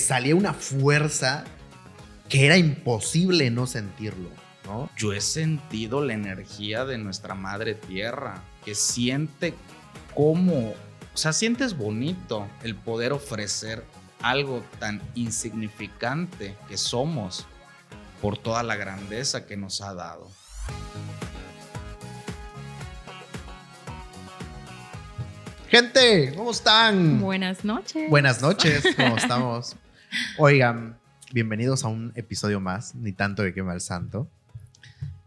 salía una fuerza que era imposible no sentirlo, ¿no? Yo he sentido la energía de nuestra madre tierra, que siente cómo, o sea, sientes bonito el poder ofrecer algo tan insignificante que somos por toda la grandeza que nos ha dado. Gente, ¿cómo están? Buenas noches. Buenas noches, ¿cómo estamos? Oigan, bienvenidos a un episodio más, ni tanto de quema el santo.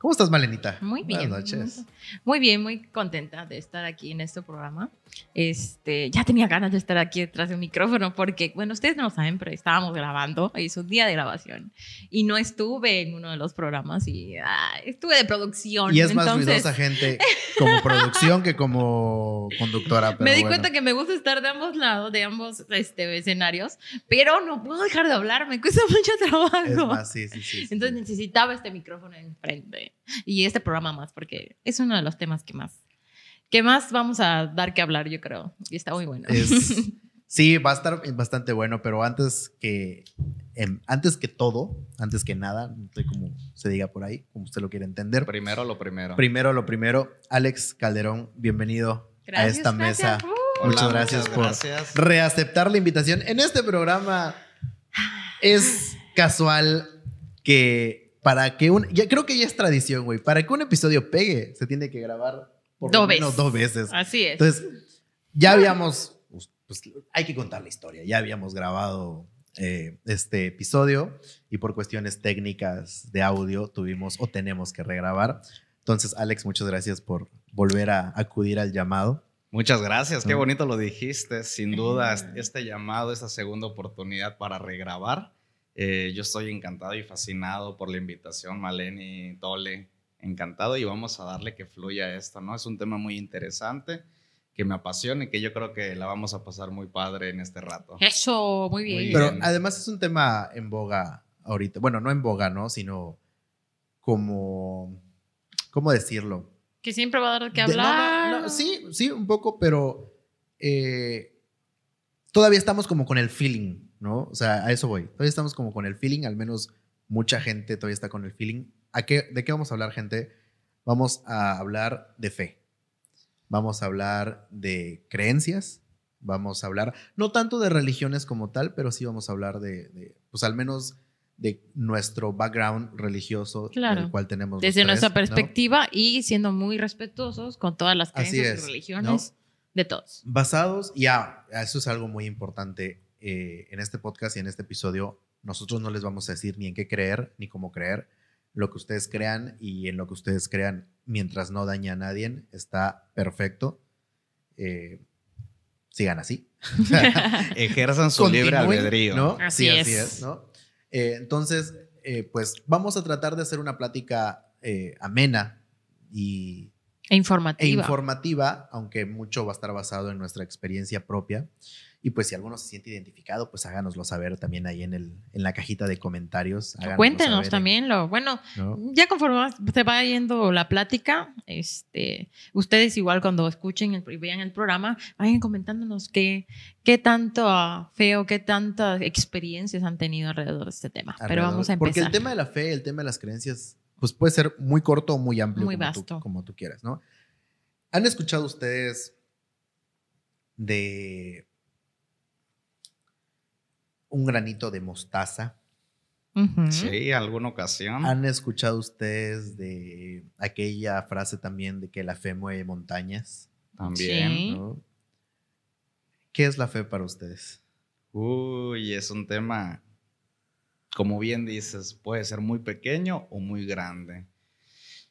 ¿Cómo estás, Malenita? Muy bien. Buenas noches. Muy bien, muy contenta de estar aquí en este programa. Este, ya tenía ganas de estar aquí detrás del micrófono porque, bueno, ustedes no lo saben, pero estábamos grabando, es un día de grabación y no estuve en uno de los programas y ah, estuve de producción. Y es más ruidosa gente como producción que como conductora. Pero me di bueno. cuenta que me gusta estar de ambos lados, de ambos este, escenarios, pero no puedo dejar de hablar, me cuesta mucho trabajo. Es más, sí, sí, sí. Entonces necesitaba este micrófono enfrente y este programa más porque es uno de los temas que más que más vamos a dar que hablar, yo creo. Y está muy bueno. Es- sí, va a estar bastante bueno, pero antes que, em, antes que todo, antes que nada, no sé cómo se diga por ahí, como usted lo quiere entender. Primero lo primero. Primero lo primero, Alex Calderón, bienvenido a esta mesa. gracias. Hola, Muchas gracias por gracias. reaceptar la invitación. En este programa es casual que para que un. Ya creo que ya es tradición, güey. Para que un episodio pegue, se tiene que grabar por lo Dos menos veces. dos veces. Así es. Entonces, ya habíamos. Pues, pues, hay que contar la historia. Ya habíamos grabado eh, este episodio y por cuestiones técnicas de audio tuvimos o tenemos que regrabar. Entonces, Alex, muchas gracias por volver a acudir al llamado. Muchas gracias, qué Mm. bonito lo dijiste. Sin duda, este llamado, esta segunda oportunidad para regrabar. Eh, yo estoy encantado y fascinado por la invitación, Maleni, Tole. Encantado y vamos a darle que fluya esto, ¿no? Es un tema muy interesante, que me apasiona y que yo creo que la vamos a pasar muy padre en este rato. Eso, muy bien. Muy Pero bien. además es un tema en boga ahorita. Bueno, no en boga, ¿no? Sino como. ¿Cómo decirlo? que siempre va a dar que De- no, no, hablar. no, sí, sí, un poco, pero eh, todavía estamos como con el feeling, ¿no? O sea, a eso voy. Todavía estamos como con el feeling, al menos mucha gente todavía está con el feeling. ¿A qué, ¿De qué vamos a hablar, gente? Vamos a hablar de fe. Vamos a hablar de creencias. Vamos a hablar, no tanto de religiones como tal, pero sí vamos a hablar de, de, pues al menos de nuestro background religioso, Claro. del cual tenemos. Desde tres, nuestra ¿no? perspectiva y siendo muy respetuosos con todas las creencias es, y religiones de todos. Basados, ya, eso es algo muy importante eh, en este podcast y en este episodio. Nosotros no les vamos a decir ni en qué creer ni cómo creer. Lo que ustedes crean y en lo que ustedes crean, mientras no daña a nadie, está perfecto. Eh, sigan así. Ejerzan su libre albedrío. ¿no? Así Sí, así es. Eh, entonces, eh, pues vamos a tratar de hacer una plática eh, amena y E e informativa. informativa, aunque mucho va a estar basado en nuestra experiencia propia. Y pues si alguno se siente identificado, pues háganoslo saber también ahí en, el, en la cajita de comentarios. Cuéntenos también lo, bueno, ¿no? ya conforme se va yendo la plática, este, ustedes igual cuando escuchen el, y vean el programa, vayan comentándonos qué, qué tanto ah, feo, qué tantas experiencias han tenido alrededor de este tema. Pero vamos a Porque empezar. el tema de la fe, el tema de las creencias, pues puede ser muy corto o muy amplio. Muy como vasto. Tú, como tú quieras, ¿no? ¿Han escuchado ustedes de un granito de mostaza? Ujú. Sí, alguna ocasión. ¿Han escuchado ustedes de aquella frase también de que la fe mueve montañas? También. Sí. ¿no? ¿Qué es la fe para ustedes? Uy, es un tema, como bien dices, puede ser muy pequeño o muy grande.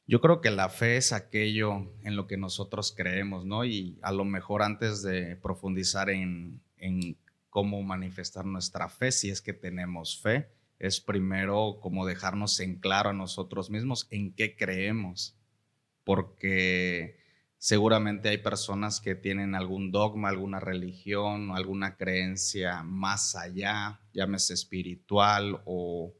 Yo creo que la fe es aquello en lo que nosotros creemos, ¿no? Y a lo mejor antes de profundizar en, en cómo manifestar nuestra fe, si es que tenemos fe, es primero como dejarnos en claro a nosotros mismos en qué creemos. Porque seguramente hay personas que tienen algún dogma, alguna religión, alguna creencia más allá, llámese espiritual o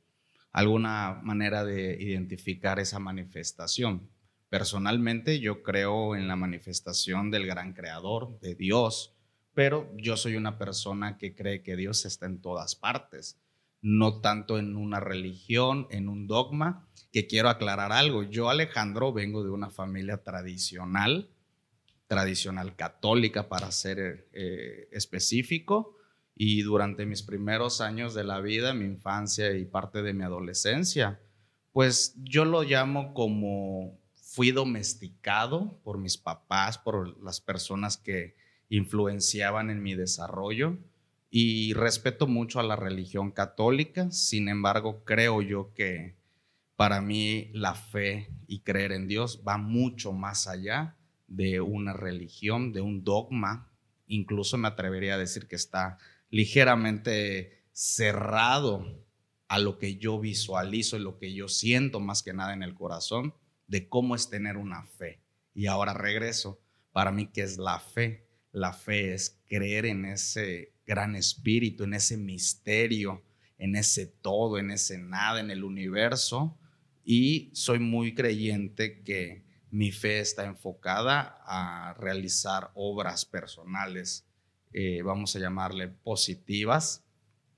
alguna manera de identificar esa manifestación. Personalmente yo creo en la manifestación del gran creador, de Dios, pero yo soy una persona que cree que Dios está en todas partes, no tanto en una religión, en un dogma, que quiero aclarar algo. Yo, Alejandro, vengo de una familia tradicional, tradicional católica para ser eh, específico, y durante mis primeros años de la vida, mi infancia y parte de mi adolescencia, pues yo lo llamo como fui domesticado por mis papás, por las personas que influenciaban en mi desarrollo y respeto mucho a la religión católica, sin embargo creo yo que para mí la fe y creer en Dios va mucho más allá de una religión, de un dogma, incluso me atrevería a decir que está ligeramente cerrado a lo que yo visualizo y lo que yo siento más que nada en el corazón de cómo es tener una fe. Y ahora regreso, para mí, ¿qué es la fe? La fe es creer en ese gran espíritu, en ese misterio, en ese todo, en ese nada, en el universo. Y soy muy creyente que mi fe está enfocada a realizar obras personales, eh, vamos a llamarle positivas,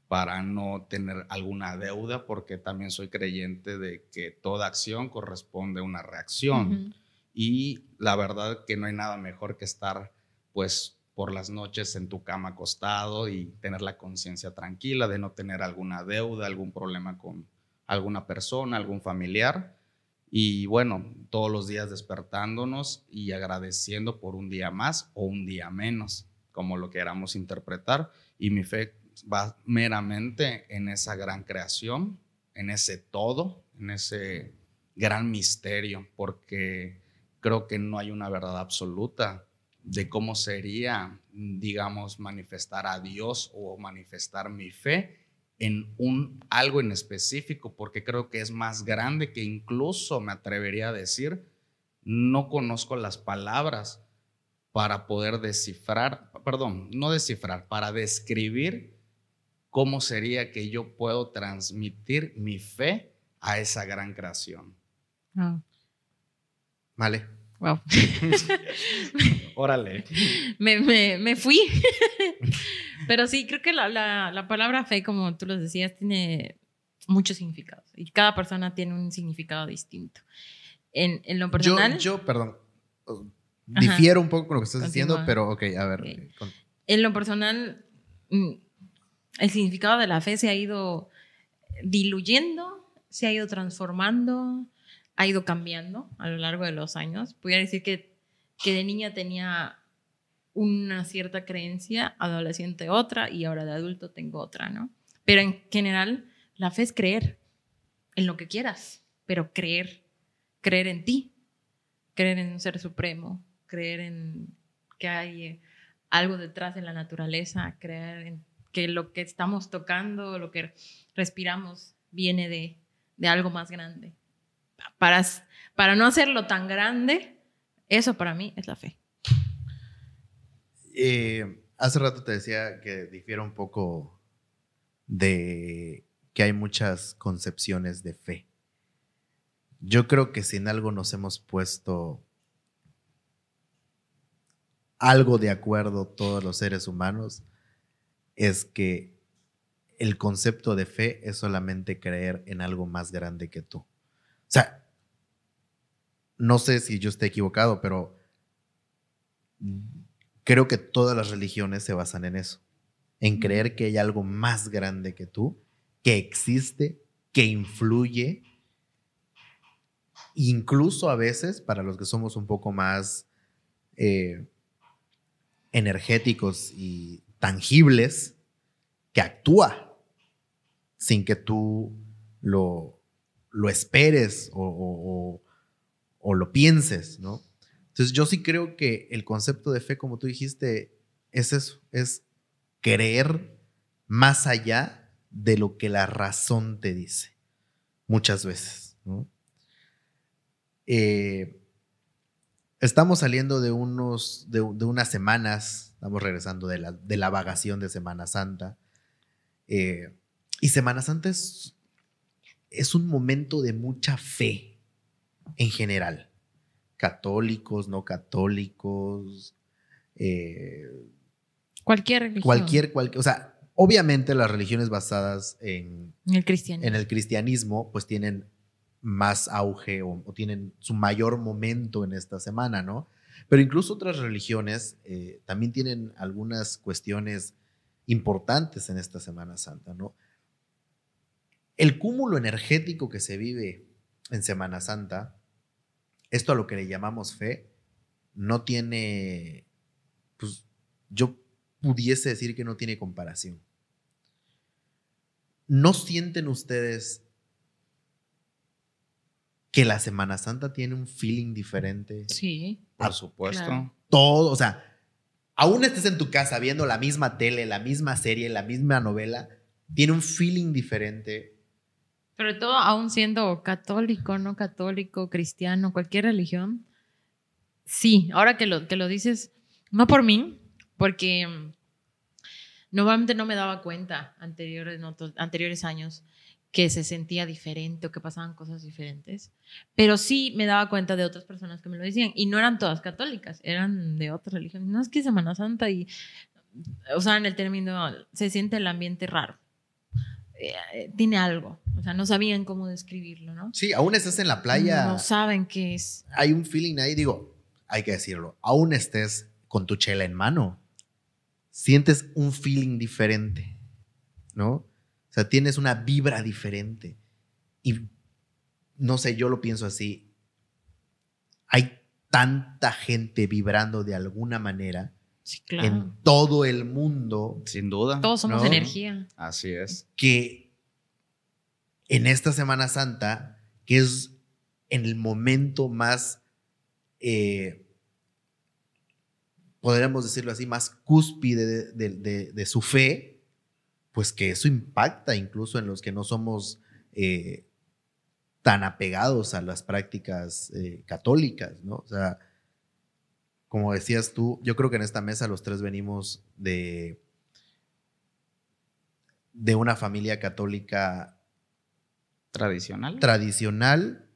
para no tener alguna deuda, porque también soy creyente de que toda acción corresponde a una reacción. Y la verdad que no hay nada mejor que estar pues por las noches en tu cama acostado y tener la conciencia tranquila de no tener alguna deuda, algún problema con alguna persona, algún familiar. Y bueno, todos los días despertándonos y agradeciendo por un día más o un día menos, como lo queramos interpretar. Y mi fe va meramente en esa gran creación, en ese todo, en ese gran misterio, porque creo que no hay una verdad absoluta de cómo sería, digamos, manifestar a Dios o manifestar mi fe en un algo en específico, porque creo que es más grande que incluso me atrevería a decir, no conozco las palabras para poder descifrar, perdón, no descifrar, para describir ¿cómo sería que yo puedo transmitir mi fe a esa gran creación? Vale. Wow. Órale. Me, fui. Pero sí, creo que la, palabra fe, como tú lo decías, tiene muchos significados. Y cada persona tiene un significado distinto. En, lo personal. Yo, perdón, difiero un poco con lo que estás diciendo, pero ok, a ver. En lo personal, mm, el significado de la fe se ha ido diluyendo, se ha ido transformando, ha ido cambiando a lo largo de los años. Podría decir que, que de niña tenía una cierta creencia, adolescente otra y ahora de adulto tengo otra, ¿no? Pero en general, la fe es creer en lo que quieras, pero creer, creer en ti, creer en un ser supremo, creer en que hay algo detrás de la naturaleza, creer en que lo que estamos tocando, lo que respiramos, viene de, de algo más grande. Para, para no hacerlo tan grande, eso para mí es la fe. Eh, hace rato te decía que difiere un poco de que hay muchas concepciones de fe. Yo creo que si en algo nos hemos puesto algo de acuerdo todos los seres humanos, es que el concepto de fe es solamente creer en algo más grande que tú. O sea, no sé si yo esté equivocado, pero creo que todas las religiones se basan en eso, en creer que hay algo más grande que tú, que existe, que influye, incluso a veces para los que somos un poco más eh, energéticos y tangibles que actúa sin que tú lo, lo esperes o, o, lo pienses, ¿no? Entonces yo sí creo que el concepto de fe, como tú dijiste, es eso, es creer más allá de lo que la razón te dice, muchas veces. Eh, estamos saliendo de, unos, de, unas semanas, estamos regresando de la, de la vagación de Semana Santa. Eh, y Semana Santa es, un momento de mucha fe en general. Católicos, no católicos, eh, Cualquier religión. Cualquier, cualquier, o sea, obviamente las religiones basadas en, El cristianismo. en el cristianismo, pues tienen más auge o, o tienen su mayor momento en esta semana, ¿no? Pero incluso otras religiones eh, también tienen algunas cuestiones importantes en esta Semana Santa, ¿no? El cúmulo energético que se vive en Semana Santa, esto a lo que le llamamos fe, no tiene, pues yo pudiese decir que no tiene comparación. ¿No sienten ustedes que la Semana Santa tiene un feeling diferente? Sí. Por supuesto. claro. Todo, o sea, aún estés en tu casa viendo la misma tele, la misma serie, la misma novela, tiene un feeling diferente. Sobre todo aún siendo católico, no católico, cristiano, cualquier religión. Sí, ahora que lo, que lo dices, no por mí, porque mm, normalmente no me daba cuenta anteriores, otros- anteriores años que se sentía diferente o que pasaban cosas diferentes, pero sí me daba cuenta de otras personas que me lo decían y no eran todas católicas, eran de otras religiones. No es que Semana Santa y usaban el término, se siente el ambiente raro. Eh, tiene algo, o sea, no sabían cómo describirlo, ¿no? Sí, aún estés en la playa, No saben qué es. hay un feeling ahí, digo, hay que decirlo, aún estés con tu chela en mano, sientes un feeling diferente, ¿no? O sea, tienes una vibra diferente. Y no sé, yo lo pienso así. Hay tanta gente vibrando de alguna manera Sí, claro. en todo el mundo Sin duda. Todos somos No. energía. Así es. que en esta Semana Santa, que es en el momento más, eh, podríamos decirlo así, más cúspide de, de- de- de su fe, pues que eso impacta incluso en los que no somos eh, tan apegados a las prácticas eh, católicas, ¿no? O sea, como decías tú, yo creo que en esta mesa los tres venimos de, de una familia católica Tradicional. tradicional,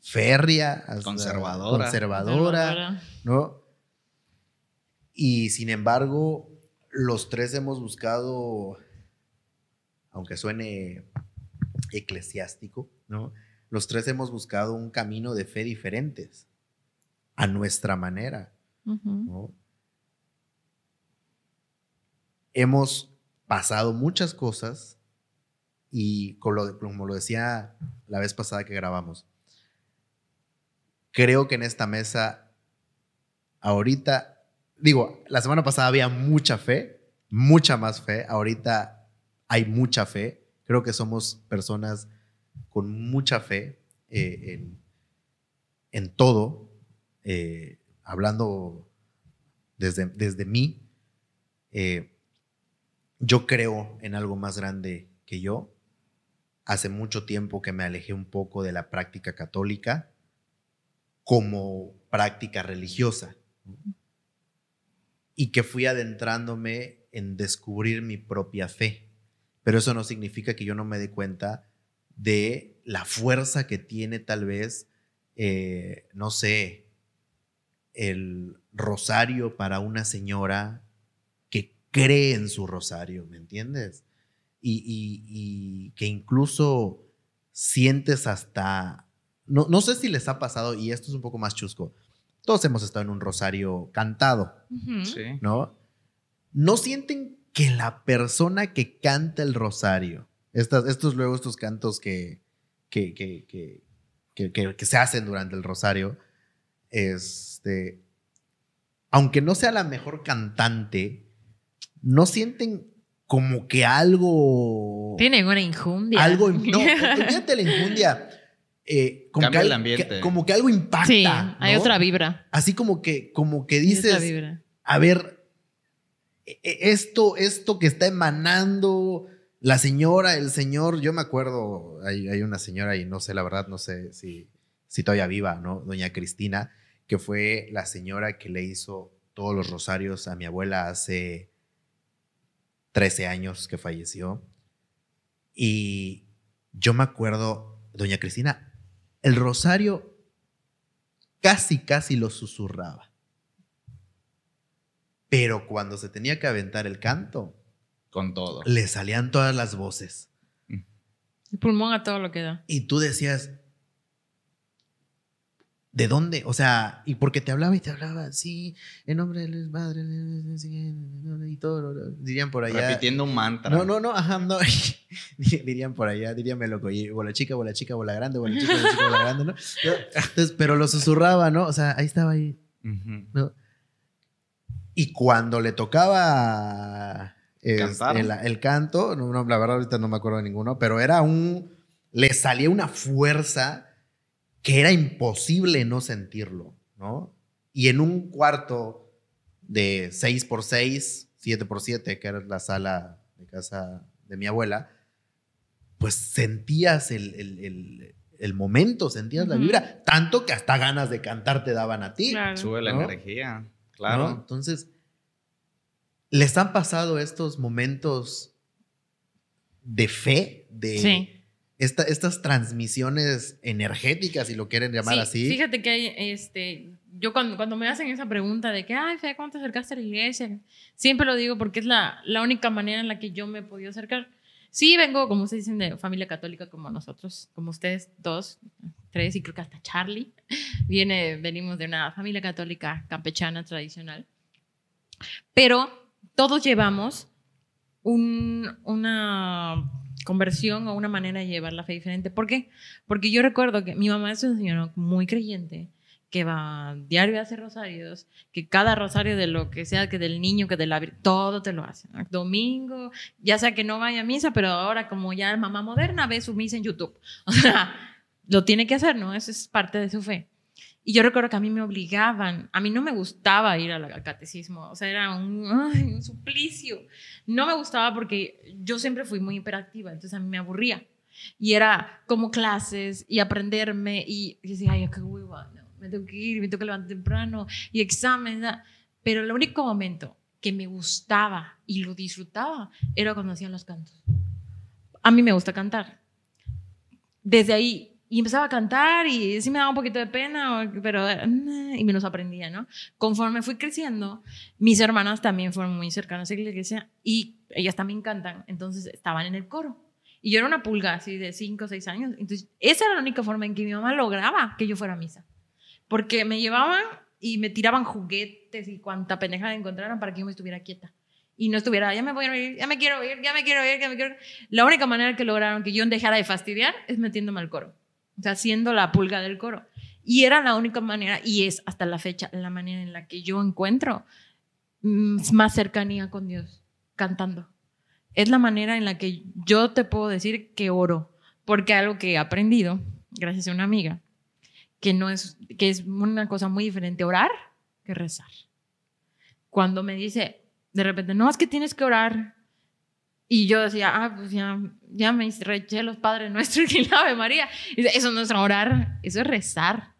férrea, hasta Conservadora. conservadora, ¿no? Y sin embargo, los tres hemos buscado, aunque suene eclesiástico, ¿no? Los tres hemos buscado un camino de fe diferentes, a nuestra manera, Hemos pasado muchas cosas y como lo, lo decía la vez pasada que grabamos, creo que en esta mesa, ahorita, digo, la semana pasada había mucha fe, mucha más fe, ahorita hay mucha fe, creo que somos personas con mucha fe eh, en, en todo, eh, hablando desde, desde mí, eh, yo creo en algo más grande que yo. Hace mucho tiempo que me alejé un poco de la práctica católica como práctica religiosa y que fui adentrándome en descubrir mi propia fe. Pero eso no significa que yo no me dé cuenta de la fuerza que tiene tal vez, eh, no sé, el rosario para una señora que cree en su rosario, ¿me entiendes? Y, y- y que incluso sientes hasta, no, no sé si les ha pasado, y esto es un poco más chusco, todos hemos estado en un rosario cantado. Sí. ¿no? ¿No sienten que la persona que canta el rosario, estas, estos luego, estos cantos que, que, que, que, que- que- que se hacen durante el rosario, este, aunque no sea la mejor cantante, ¿no sienten como que algo... Tienen una injundia. Algo, no, olvídate la injundia. eh, como, Cambia que, el ambiente. que- como que algo impacta. Sí, hay ¿no? otra vibra. Así como que, como que dices, vibra. a ver, e- e- esto, esto que está emanando la señora, el señor, yo me acuerdo, hay, hay una señora y no sé, la verdad, no sé si, si todavía viva, ¿no? Doña Cristina, que fue la señora que le hizo todos los rosarios a mi abuela hace 13 años que falleció. Y yo me acuerdo, doña Cristina, el rosario casi, casi lo susurraba. Pero cuando se tenía que aventar el canto, Con todo. le salían todas las voces. El pulmón a todo lo que da. Y tú decías, ¿de dónde? O sea, y porque te hablaba y te hablaba, sí, en nombre del Padre, y todo, dirían por allá. Repitiendo un mantra. No, no, no, ajá, no. dirían por allá, dirían loco, y bola chica, bola chica, bola grande, bola chica, bola chica, bola grande, ¿no? Entonces, pero lo susurraba, ¿no? O sea, ahí estaba ahí. ¿no? Y cuando le tocaba este, Cantar. el, el canto, no, no, la verdad ahorita no me acuerdo de ninguno, pero era un, le salía una fuerza que era imposible no sentirlo, ¿no? Y en un cuarto de 6x6, 7x7, que era la sala de casa de mi abuela, pues sentías el, el- el- el momento, sentías la vibra, tanto que hasta ganas de cantar te daban a ti. Claro. Sube la ¿No? energía. ¿no? Claro. Entonces, ¿les han pasado estos momentos de fe, de Sí. Esta- estas transmisiones energéticas, si lo quieren llamar Sí, así? Fíjate que este, yo cuando, cuando me hacen esa pregunta de que, ay, Fe, ¿cómo te acercaste a la iglesia? Siempre lo digo porque es la, la única manera en la que yo me he podido acercar. Sí, vengo, como ustedes dicen, de familia católica como nosotros, como ustedes dos, tres y creo que hasta Charlie. Viene, venimos de una familia católica campechana tradicional. Pero todos llevamos un- una conversión o una manera de llevar la fe diferente. ¿Por qué? Porque yo recuerdo que mi mamá es una señora muy creyente, que va diario a hacer rosarios, que cada rosario de lo que sea, que del niño, que de la todo te lo hace. Domingo, ya sea que no vaya a misa, pero ahora como ya es mamá moderna, ve su misa en YouTube. O sea, lo tiene que hacer, ¿no? Eso es parte de su fe. Y yo recuerdo que a mí me obligaban, a mí no me gustaba ir al, catecismo, o sea, era un, suplicio. No me gustaba porque yo siempre fui muy hiperactiva, entonces a mí me aburría. Y era como clases y aprenderme y, y decía, ay, qué hueva, no, me tengo que ir, me tengo que levantar temprano y examen. Pero el único momento que me gustaba y lo disfrutaba era cuando hacían los cantos. A mí me gusta cantar. Desde ahí, y empezaba a cantar y sí me daba un poquito de pena, pero eh, y me los aprendía, ¿no? Conforme fui creciendo, mis hermanas también fueron muy cercanas a la iglesia y ellas también cantan, entonces estaban en el coro. Y yo era una pulga así de 5 o 6 años. Entonces, esa era la única forma en que mi mamá lograba que yo fuera a misa. Porque me llevaban y me tiraban juguetes y cuanta pendejada encontraran para que yo me estuviera quieta. Y no estuviera, ya me voy a ir, ya me quiero ir, ya me quiero ir, ya me quiero ir. La única manera que lograron que yo dejara de fastidiar es metiéndome al coro. O sea, siendo la pulga del coro. Y era la única manera, y es hasta la fecha, la manera en la que yo encuentro mm, más cercanía con Dios, cantando. Es la manera en la que yo te puedo decir que oro, porque algo que he aprendido, gracias a una amiga, que no es, que es una cosa muy diferente orar que rezar. Cuando me dice, de repente, no, es que tienes que orar. Y yo decía, ah, pues ya, ya me reché los Padres Nuestros y la Ave María. Y dice, eso no es orar, eso es rezar.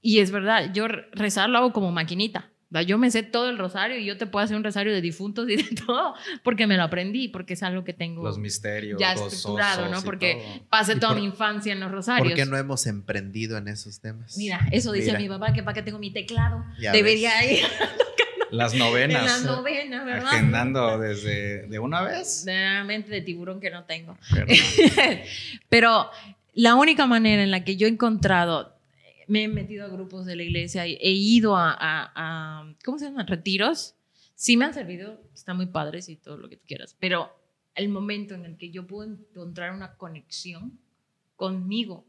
Y es verdad, yo rezar lo hago como maquinita. Yo me sé todo el rosario y yo te puedo hacer un rosario de difuntos y de todo, porque me lo aprendí, porque es algo que tengo Los misterios. ya estructurado, ¿no? Porque todo. pasé ¿Y toda por- mi infancia en los rosarios. ¿Por qué no hemos emprendido en esos temas? Mira, eso dice Mira. mi papá, que para qué tengo mi teclado. Ya Debería ves. ir Las en la novenas. novena, ¿verdad? Agendando desde de una vez. De la mente de tiburón que no tengo. Pero la única manera en la que yo he encontrado, me he metido a grupos de la iglesia, he ido a, a- a- ¿cómo se llama? Retiros. Sí me han servido, están muy padres y todo lo que tú quieras, pero el momento en el que yo puedo encontrar una conexión conmigo,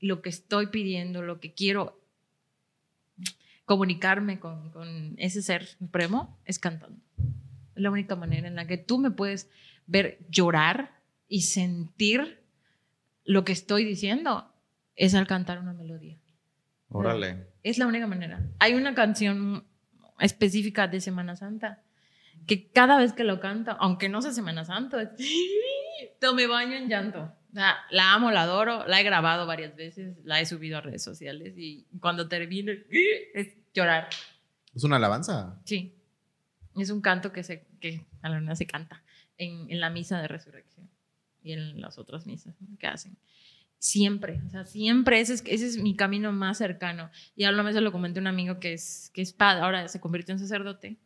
lo que estoy pidiendo, lo que quiero comunicarme con, con ese ser supremo, es cantando. Es la única manera en la que tú me puedes ver llorar y sentir lo que estoy diciendo es al cantar una melodía. Órale. Es la única manera. Hay una canción específica de Semana Santa que cada vez que lo canto, aunque no sea Semana Santa, me baño en llanto. Sea, la amo, la adoro, la he grabado varias veces, la he subido a redes sociales y cuando termino es llorar. ¿Es una alabanza? Sí. Es un canto que, se, que a la luna se canta en, en la misa de resurrección y en las otras misas que hacen. Siempre, o sea, siempre ese es, ese es mi camino más cercano. Y a lo mejor se lo comenté a un amigo que es, que es padre, ahora se convirtió en sacerdote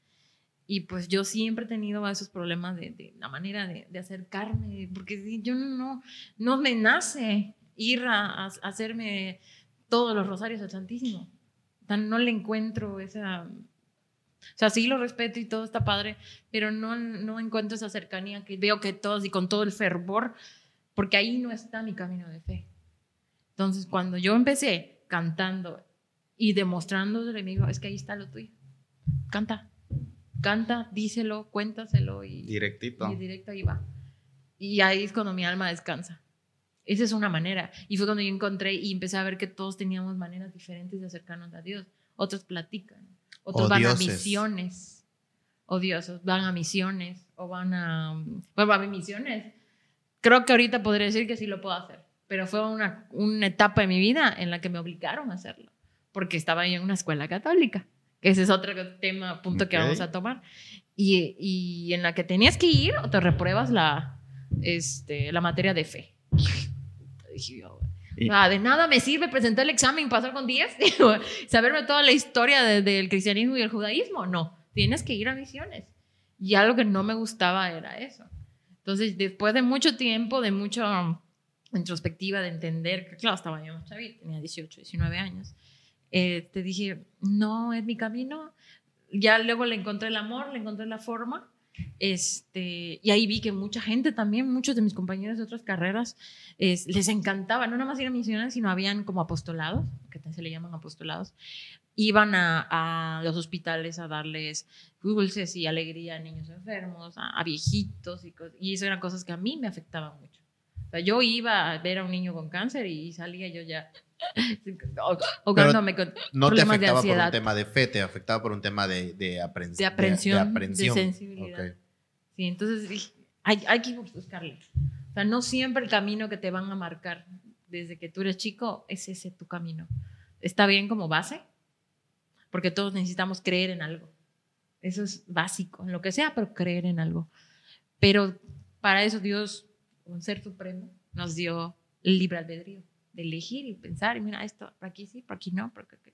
Y pues yo siempre he tenido esos problemas de, de la manera de, de, acercarme, porque yo no, no me nace ir a, a, hacerme todos los rosarios al Santísimo. No le encuentro esa... O sea, sí lo respeto y todo está padre, pero no, no encuentro esa cercanía que veo que todos y con todo el fervor, porque ahí no está mi camino de fe. Entonces, cuando yo empecé cantando y demostrándole, me dijo, es que ahí está lo tuyo. Canta, canta, díselo, cuéntaselo y directito. Y directo ahí va. Y ahí es cuando mi alma descansa. Esa es una manera. Y fue cuando yo encontré y empecé a ver que todos teníamos maneras diferentes de acercarnos a Dios. Otros platican, otros van a misiones. Odiosos, van a misiones o van a... Bueno, a misiones. Creo que ahorita podría decir que sí lo puedo hacer, pero fue una, una etapa de mi vida en la que me obligaron a hacerlo, porque estaba yo en una escuela católica que ese es otro tema, punto que vamos a tomar, y, y, en la que tenías que ir o te repruebas la, este, la materia de fe. de nada me sirve presentar el examen y pasar con 10, saberme toda la historia de, del cristianismo y el judaísmo. No, tienes que ir a misiones. Y algo que no me gustaba era eso. Entonces, después de mucho tiempo, de mucha introspectiva, de entender que, claro, estaba yo más chavita, tenía 18, 19 años, eh, te dije, no es mi camino. Ya luego le encontré el amor, le encontré la forma. Este, y ahí vi que mucha gente también, muchos de mis compañeros de otras carreras, les encantaba, no nada más ir a misiones, sino habían como apostolados, que se le llaman apostolados, iban a, a los hospitales a darles dulces y alegría a niños enfermos, a, viejitos, y, y eso eran cosas que a mí me afectaban mucho. O sea, yo iba a ver a un niño con cáncer y salía yo ya ahogándome con no te afectaba por un tema de fe, te afectaba por un tema de, de, aprensión, de aprensión, de, sensibilidad. Sí, entonces hay, hay que buscarle. O sea, no siempre el camino que te van a marcar desde que tú eres chico es ese tu camino. Está bien como base, porque todos necesitamos creer en algo. Eso es básico, en lo que sea, pero creer en algo. Pero para eso Dios, un ser supremo, nos dio el libre albedrío de elegir y pensar, y mira, esto, por aquí sí, por aquí no, por aquí,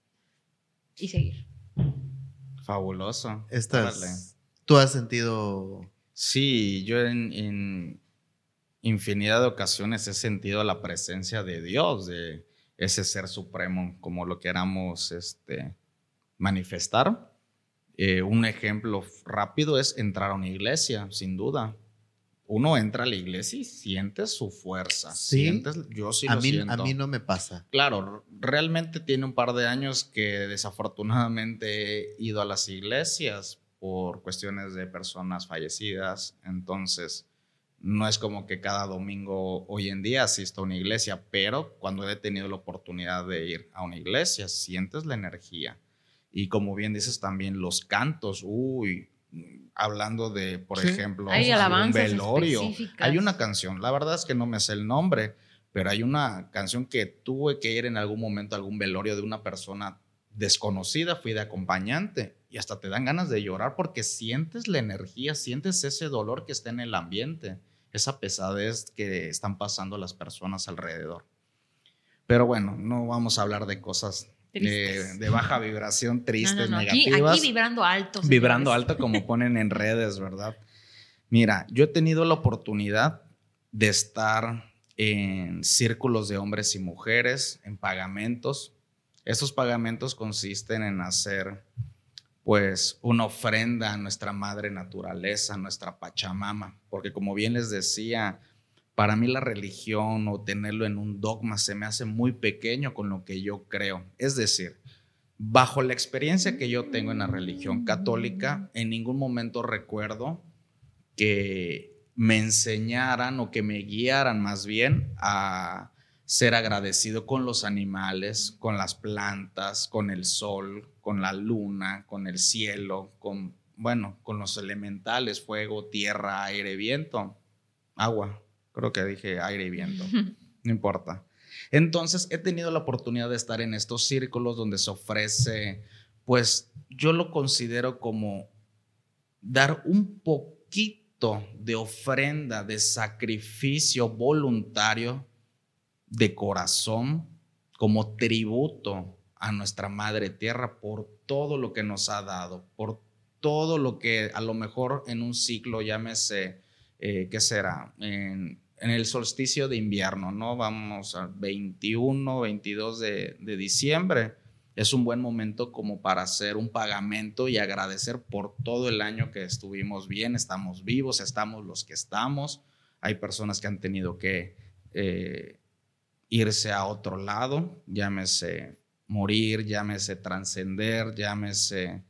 y seguir. Fabuloso. Estás, ¿Tú has sentido...? Sí, yo en, en, infinidad de ocasiones he sentido la presencia de Dios, de ese ser supremo, como lo queramos este, manifestar. Eh, un ejemplo rápido es entrar a una iglesia, sin duda uno entra a la iglesia y siente su fuerza. Sí. Sientes, yo sí a lo mí, siento. A mí no me pasa. Claro, realmente tiene un par de años que desafortunadamente he ido a las iglesias por cuestiones de personas fallecidas. Entonces, no es como que cada domingo hoy en día asisto a una iglesia, pero cuando he tenido la oportunidad de ir a una iglesia, sientes la energía. Y como bien dices también, los cantos, uy, hablando de, por ejemplo, un velorio. Hay una canción, la verdad es que no me sé el nombre, pero hay una canción que tuve que ir en algún momento a algún velorio de una persona desconocida, fui de acompañante y hasta te dan ganas de llorar porque sientes la energía, sientes ese dolor que está en el ambiente, esa pesadez que están pasando las personas alrededor. Pero bueno, no vamos a hablar de cosas de baja vibración, tristes, negativas. Aquí, vibrando alto. Vibrando alto como ponen en redes, ¿verdad? Mira, yo he tenido la oportunidad de estar en círculos de hombres y mujeres, en pagamentos. Esos pagamentos consisten en hacer pues una ofrenda a nuestra madre naturaleza, a nuestra Pachamama, porque como bien les decía, para mí la religión o tenerlo en un dogma se me hace muy pequeño con lo que yo creo. Es decir, bajo la experiencia que yo tengo en la religión católica, en ningún momento recuerdo que me enseñaran o que me guiaran más bien a ser agradecido con los animales, con las plantas, con el sol, con la luna, con el cielo, con, bueno, con los elementales, fuego, tierra, aire, viento, agua. Creo que dije aire y viento. No importa. Entonces he tenido la oportunidad de estar en estos círculos donde se ofrece, pues yo lo considero como dar un poquito de ofrenda, de sacrificio voluntario de corazón como tributo a nuestra Madre Tierra por todo lo que nos ha dado, por todo lo que a lo mejor en un ciclo, llámese, eh, ¿qué será? En, en, el solsticio de invierno, ¿no? Vamos al 21, 22 de, diciembre. Es un buen momento como para hacer un pagamento y agradecer por todo el año que estuvimos bien, estamos vivos, estamos los que estamos. Hay personas que han tenido que eh, irse a otro lado, llámese morir, llámese trascender, llámese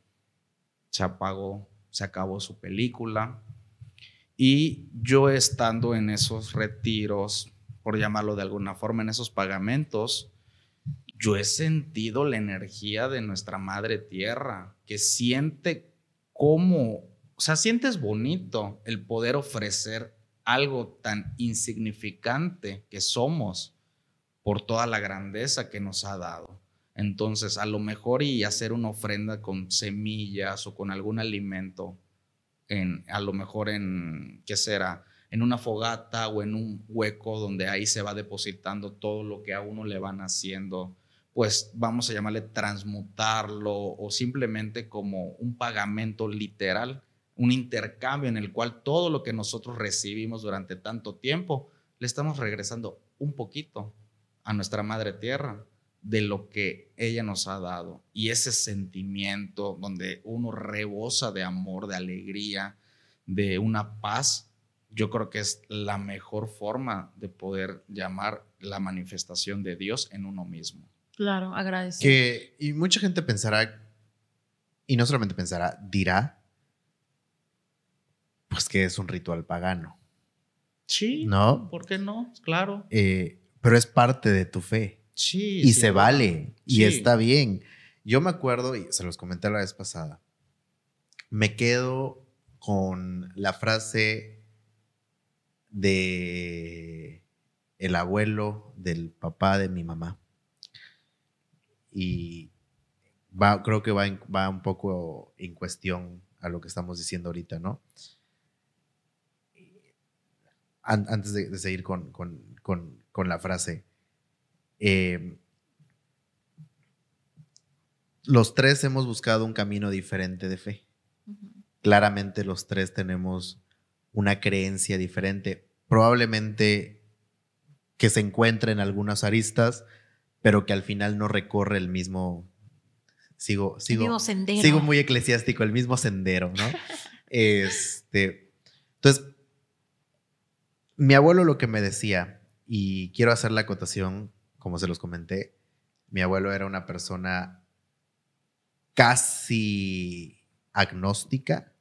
se apagó, se acabó su película. Y yo estando en esos retiros, por llamarlo de alguna forma, en esos pagamentos, yo he sentido la energía de nuestra madre tierra, que siente cómo, o sea, sientes bonito el poder ofrecer algo tan insignificante que somos por toda la grandeza que nos ha dado. Entonces, a lo mejor y hacer una ofrenda con semillas o con algún alimento, en, a lo mejor en, ¿qué será? En una fogata o en un hueco donde ahí se va depositando todo lo que a uno le van haciendo, pues vamos a llamarle transmutarlo o simplemente como un pagamento literal, un intercambio en el cual todo lo que nosotros recibimos durante tanto tiempo, le estamos regresando un poquito a nuestra madre tierra de lo que ella nos ha dado. Y ese sentimiento donde uno rebosa de amor, de alegría, de una paz, yo creo que es la mejor forma de poder llamar la manifestación de Dios en uno mismo. Claro, agradecer. Que, y mucha gente pensará, y no solamente pensará, dirá, pues que es un ritual pagano. Sí. ¿No? ¿Por qué no? Claro. Eh, pero es parte de tu fe. Sí. Y se vale. Y está bien. Yo me acuerdo, y se los comenté la vez pasada, me quedo con la frase de el abuelo del papá de mi mamá. Y va, creo que va, en- va un poco en cuestión a lo que estamos diciendo ahorita, ¿no? An- antes de, de seguir con, con- con- con la frase, eh, los tres hemos buscado un camino diferente de fe. Claramente los tres tenemos una creencia diferente, probablemente que se encuentra en algunas aristas, pero que al final no recorre el mismo, sigo, El sigo, mismo sendero. sigo muy eclesiástico, el mismo sendero, ¿no? este, entonces, mi abuelo lo que me decía, y quiero hacer la acotación, como se los comenté, mi abuelo era una persona casi agnóstica,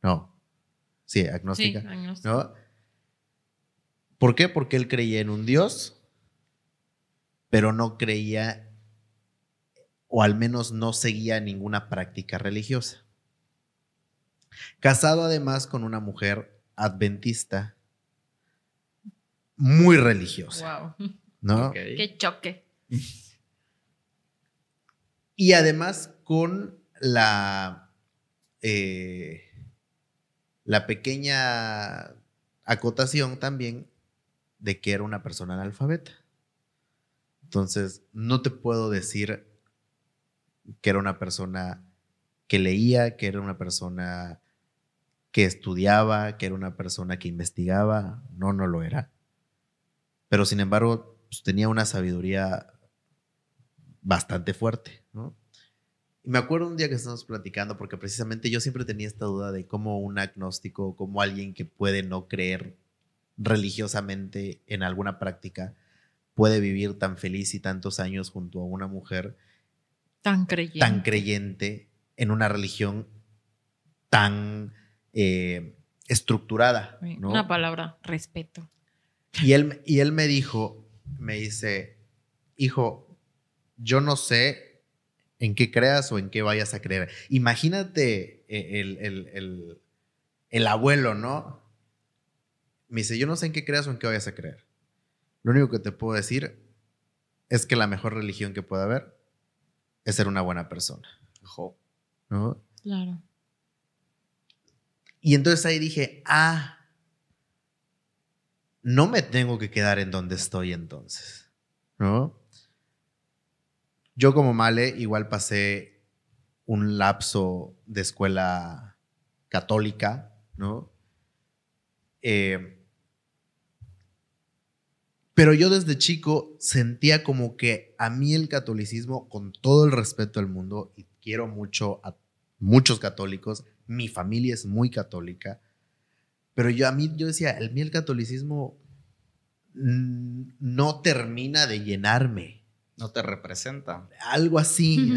no, sí, Sí, agnóstica. ¿no? ¿Por qué? Porque él creía en un Dios, pero no creía, o al menos no seguía ninguna práctica religiosa. Casado además con una mujer adventista, muy religiosa, Wow. ¿No? Qué choque. Y además con la, eh, la pequeña acotación también de que era una persona analfabeta. Entonces, no te puedo decir que era una persona que leía, que era una persona que estudiaba, que era una persona que investigaba. No, no lo era. Pero sin embargo, pues, tenía una sabiduría bastante fuerte, ¿no? Y me acuerdo un día que estábamos platicando, porque precisamente yo siempre tenía esta duda de cómo un agnóstico, como alguien que puede no creer religiosamente en alguna práctica, puede vivir tan feliz y tantos años junto a una mujer Tan creyente. tan creyente en una religión tan eh, estructurada. Una palabra, respeto. Y él, y él me dijo, me dice, hijo, yo no sé en qué creas o en qué vayas a creer. Imagínate eh, el, el- el- el abuelo, ¿no? Me dice, yo no sé en qué creas o en qué vayas a creer. Lo único que te puedo decir es que la mejor religión que pueda haber es ser una buena persona, Ojo. ¿no? Claro. Y entonces ahí dije, ah, no me tengo que quedar en donde estoy entonces, ¿no? Yo como Male igual pasé un lapso de escuela católica, ¿no? Eh, pero yo desde chico sentía como que a mí el catolicismo, con todo el respeto del mundo, y quiero mucho a muchos católicos, mi familia es muy católica, pero yo a mí, yo decía, el mí el catolicismo no termina de llenarme. No te representa. Algo así.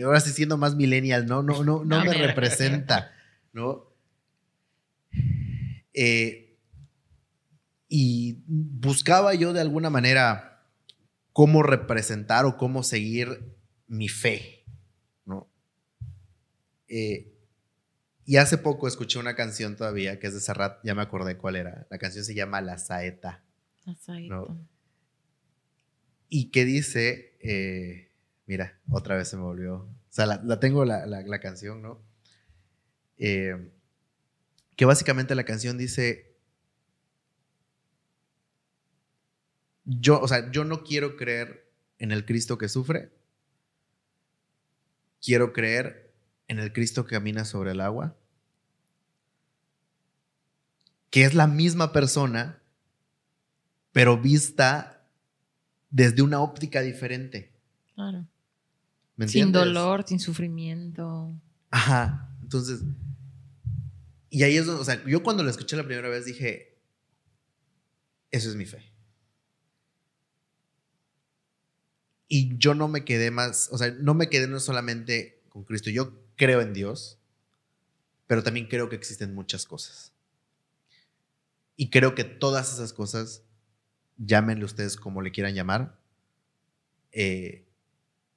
ahora sí siendo más millennial, no, no, no, no, me, representa, ¿no? Eh, y buscaba yo de alguna manera cómo representar o cómo seguir mi fe, ¿no? Eh, y hace poco escuché una canción todavía que es de Serrat, ya me acordé cuál era. La canción se llama La Saeta. La Saeta. Y que dice, eh, mira, otra vez se me volvió. O sea, la, tengo la, canción, ¿no? Eh, que básicamente la canción dice, yo, o sea, yo no quiero creer en el Cristo que sufre, quiero creer en el Cristo que camina sobre el agua, que es la misma persona, pero vista desde una óptica diferente. Claro. sin dolor, sin sufrimiento. Ajá. Entonces, y ahí es donde, o sea, yo cuando lo escuché la primera vez dije, eso es mi fe. Y yo no me quedé más, o sea, no me quedé no solamente con Cristo, yo creo en Dios, pero también creo que existen muchas cosas. Y creo que todas esas cosas, llámenle ustedes como le quieran llamar, eh,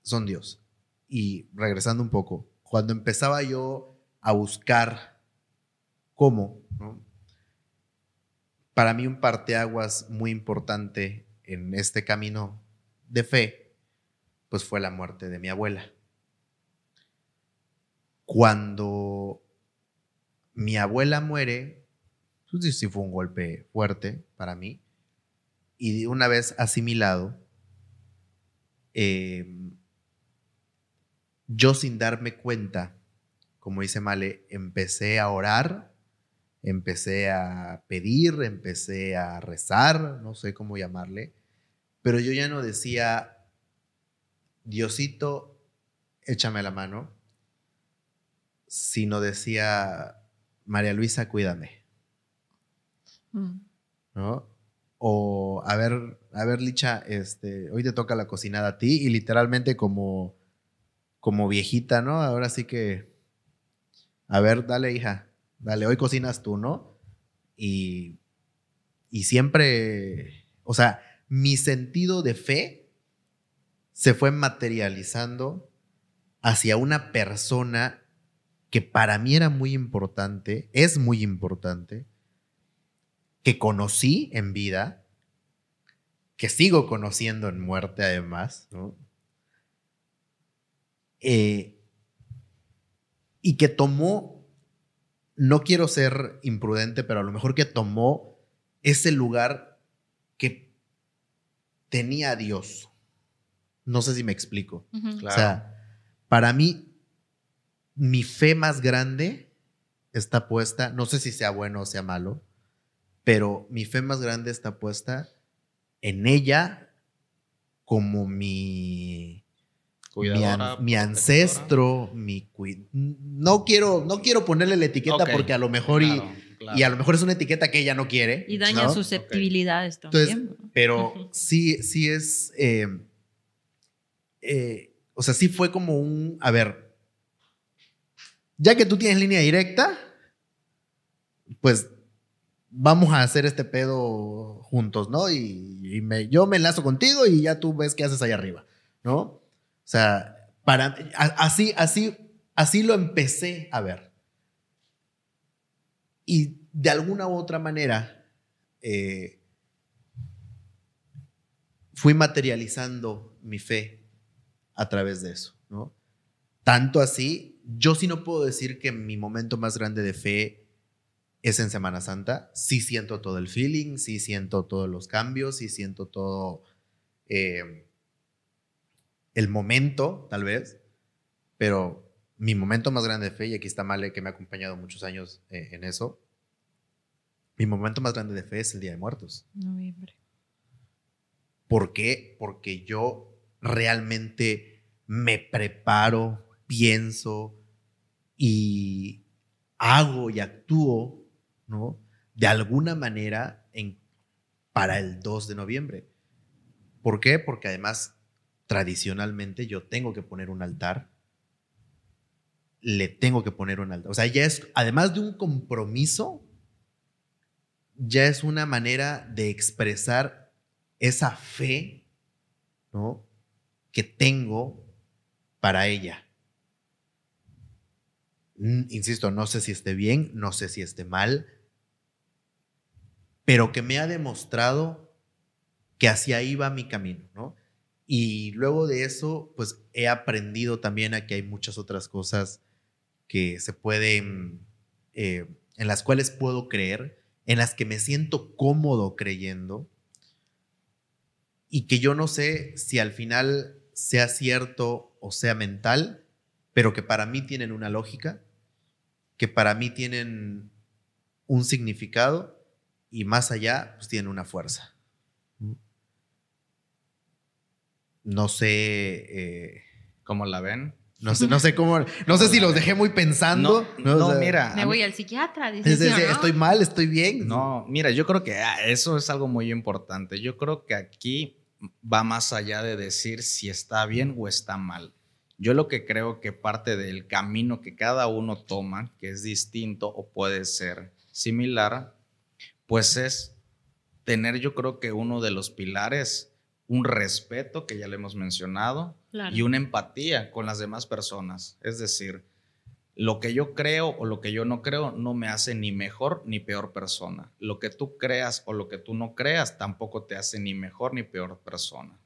son Dios. Y regresando un poco, cuando empezaba yo a buscar cómo, para mí un parteaguas muy importante en este camino de fe, pues fue la muerte de mi abuela cuando mi abuela muere, pues sí fue un golpe fuerte para mí. Y una vez asimilado, em, yo sin darme cuenta, como dice Male, empecé a orar, empecé a pedir, empecé a rezar, no sé cómo llamarle, pero yo ya no decía, Diosito, échame la mano, sino decía, María Luisa, cuídame. Mm. ¿No? O, a ver, a ver, Licha, este, hoy te toca la cocinada a ti y literalmente como, como viejita, ¿no? Ahora sí que, a ver, dale, hija, dale, hoy cocinas tú, ¿no? Y, y siempre, o sea, mi sentido de fe se fue materializando hacia una persona que para mí era muy importante, es muy importante, que conocí en vida, que sigo conociendo en muerte además, eh, y que tomó, no quiero ser imprudente, pero a lo mejor que tomó ese lugar que tenía Dios. No sé si me explico. O sea, para mí mi fe más grande está puesta, no sé si sea bueno o sea malo, pero mi fe más grande está puesta en ella como mi mi, ancestro, mi no quiero no quiero ponerle la etiqueta porque a lo mejor y, y, a lo mejor es una etiqueta que ella no quiere y daña susceptibilidades también. pero sí sí es eh, eh, o sea, sí fue como un a ver, ya que tú tienes línea directa, pues vamos a hacer este pedo juntos, ¿no? Y, yo me enlazo contigo y ya tú ves qué haces ahí arriba, ¿no? O sea, para, así, así, así lo empecé a ver. Y de alguna u otra manera eh, fui materializando mi fe a través de eso, ¿no? Tanto así yo sí no puedo decir que mi momento más grande de fe es en Semana Santa. Sí siento todo el feeling, sí siento todos los cambios, sí siento todo eh, el momento, tal vez, pero mi momento más grande de fe, y aquí está Male, que me ha acompañado muchos años eh, en eso, mi momento más grande de fe es el Día de Muertos. Noviembre. ¿Por qué? Porque yo realmente me preparo, pienso y hago y actúo, ¿no? De alguna manera en, para el 2 de noviembre. ¿Por qué? Porque además, tradicionalmente yo tengo que poner un altar. Le tengo que poner un altar. O sea, ya es, además de un compromiso, ya es una manera de expresar esa fe, ¿no? Que tengo para ella. Insisto, no sé si esté bien, no sé si esté mal, pero que me ha demostrado que hacia ahí va mi camino, ¿no? Y luego de eso, pues he aprendido también a que hay muchas otras cosas que se pueden, eh, en las cuales puedo creer, en las que me siento cómodo creyendo y que yo no sé si al final sea cierto o sea mental, pero que para mí tienen una lógica, que para mí tienen un significado y más allá, pues tienen una fuerza. No sé, eh, ¿Cómo la ven? no sé, no sé cómo, no sé si los dejé muy pensando. No, no, O sea, mira. Me voy mí- al psiquiatra, dice, es estoy mal, estoy bien. No, mira, yo creo que ah, eso es algo muy importante. Yo creo que aquí va más allá de decir si está bien o está mal. Yo lo que creo que parte del camino que cada uno toma, que es distinto o puede ser similar, pues es tener yo creo que uno de los pilares, un respeto, que ya le hemos mencionado, Claro. y una empatía con las demás personas. Es decir, lo que yo creo o lo que yo no creo no me hace ni mejor ni peor persona. Lo que tú creas o lo que tú no creas tampoco te hace ni mejor ni peor persona.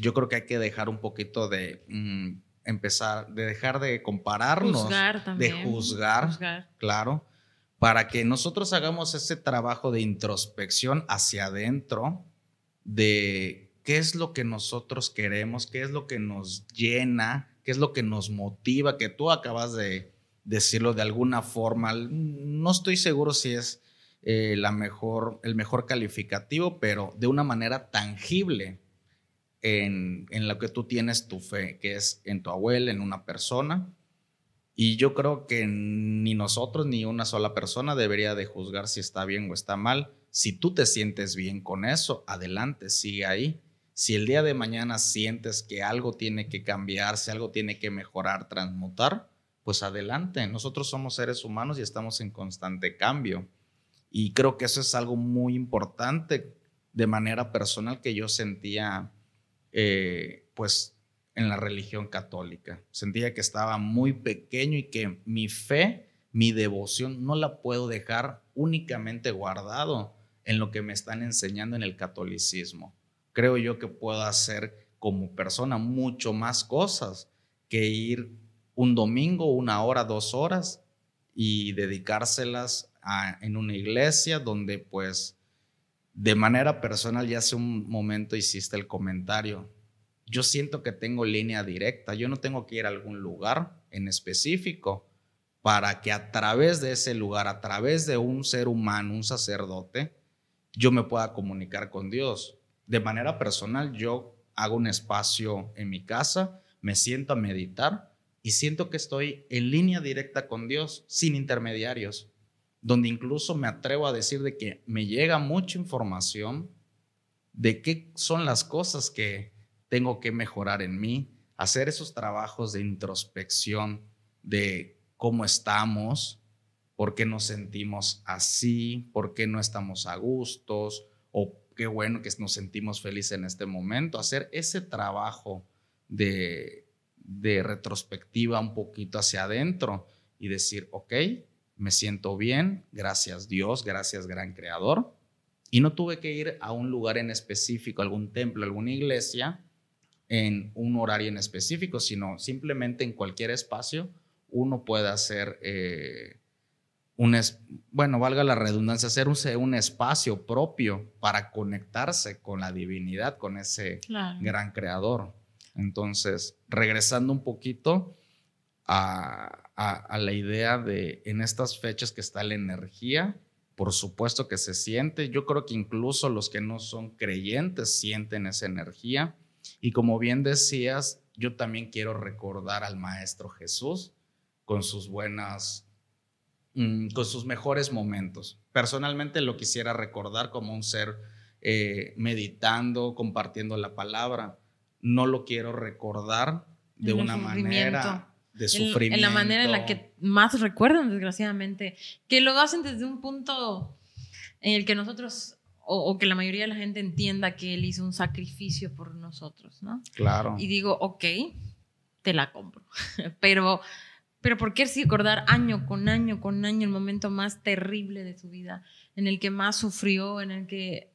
Yo creo que hay que dejar un poquito de mm, empezar, de dejar de compararnos, Juzgar también. de juzgar, Juzgar. claro, para que nosotros hagamos ese trabajo de introspección hacia adentro de qué es lo que nosotros queremos, qué es lo que nos llena, qué es lo que nos motiva, que tú acabas de decirlo de alguna forma. No estoy seguro si es eh, la mejor, el mejor calificativo, pero de una manera tangible en, en lo que tú tienes tu fe, que es en tu abuela, en una persona. Y yo creo que ni nosotros ni una sola persona debería de juzgar si está bien o está mal. Si tú te sientes bien con eso, adelante, sigue ahí. Si el día de mañana sientes que algo tiene que cambiar, si algo tiene que mejorar, transmutar, pues adelante. Nosotros somos seres humanos y estamos en constante cambio. Y creo que eso es algo muy importante de manera personal que yo sentía, eh, pues, en la religión católica. Sentía que estaba muy pequeño y que mi fe, mi devoción, no la puedo dejar únicamente guardado en lo que me están enseñando en el catolicismo. Creo yo que puedo hacer como persona mucho más cosas que ir un domingo, una hora, dos horas y dedicárselas en una iglesia donde pues de manera personal ya hace un momento hiciste el comentario. Yo siento que tengo línea directa, yo no tengo que ir a algún lugar en específico para que a través de ese lugar, a través de un ser humano, un sacerdote, yo me pueda comunicar con Dios. De manera personal, yo hago un espacio en mi casa, me siento a meditar y siento que estoy en línea directa con Dios, sin intermediarios, donde incluso me atrevo a decir de que me llega mucha información de qué son las cosas que tengo que mejorar en mí, hacer esos trabajos de introspección de cómo estamos, por qué nos sentimos así, por qué no estamos a gustos, o qué bueno que nos sentimos felices en este momento, hacer ese trabajo de, de retrospectiva un poquito hacia adentro y decir, ok, me siento bien, gracias Dios, gracias gran creador. Y no tuve que ir a un lugar en específico, algún templo, alguna iglesia, en un horario en específico, sino simplemente en cualquier espacio uno puede hacer eh, un, es- bueno, valga la redundancia, hacer un, un espacio propio para conectarse con la divinidad, con ese Claro. gran creador. Entonces, regresando un poquito a, a, a la idea de en estas fechas que está la energía, por supuesto que se siente. Yo creo que incluso los que no son creyentes sienten esa energía. Y como bien decías, yo también quiero recordar al Maestro Jesús con sus buenas, mm, con sus mejores momentos. Personalmente lo quisiera recordar como un ser eh, meditando, compartiendo la palabra. No lo quiero recordar de el una manera. De En- sufrimiento. En, la manera en la que más recuerdan, desgraciadamente, que lo hacen desde un punto en el que nosotros, o, o que la mayoría de la gente entienda que Él hizo un sacrificio por nosotros, ¿no? Claro. Y digo, ok, te la compro. pero, pero ¿por qué recordar año con año con año el momento más terrible de su vida, en el que más sufrió, en el que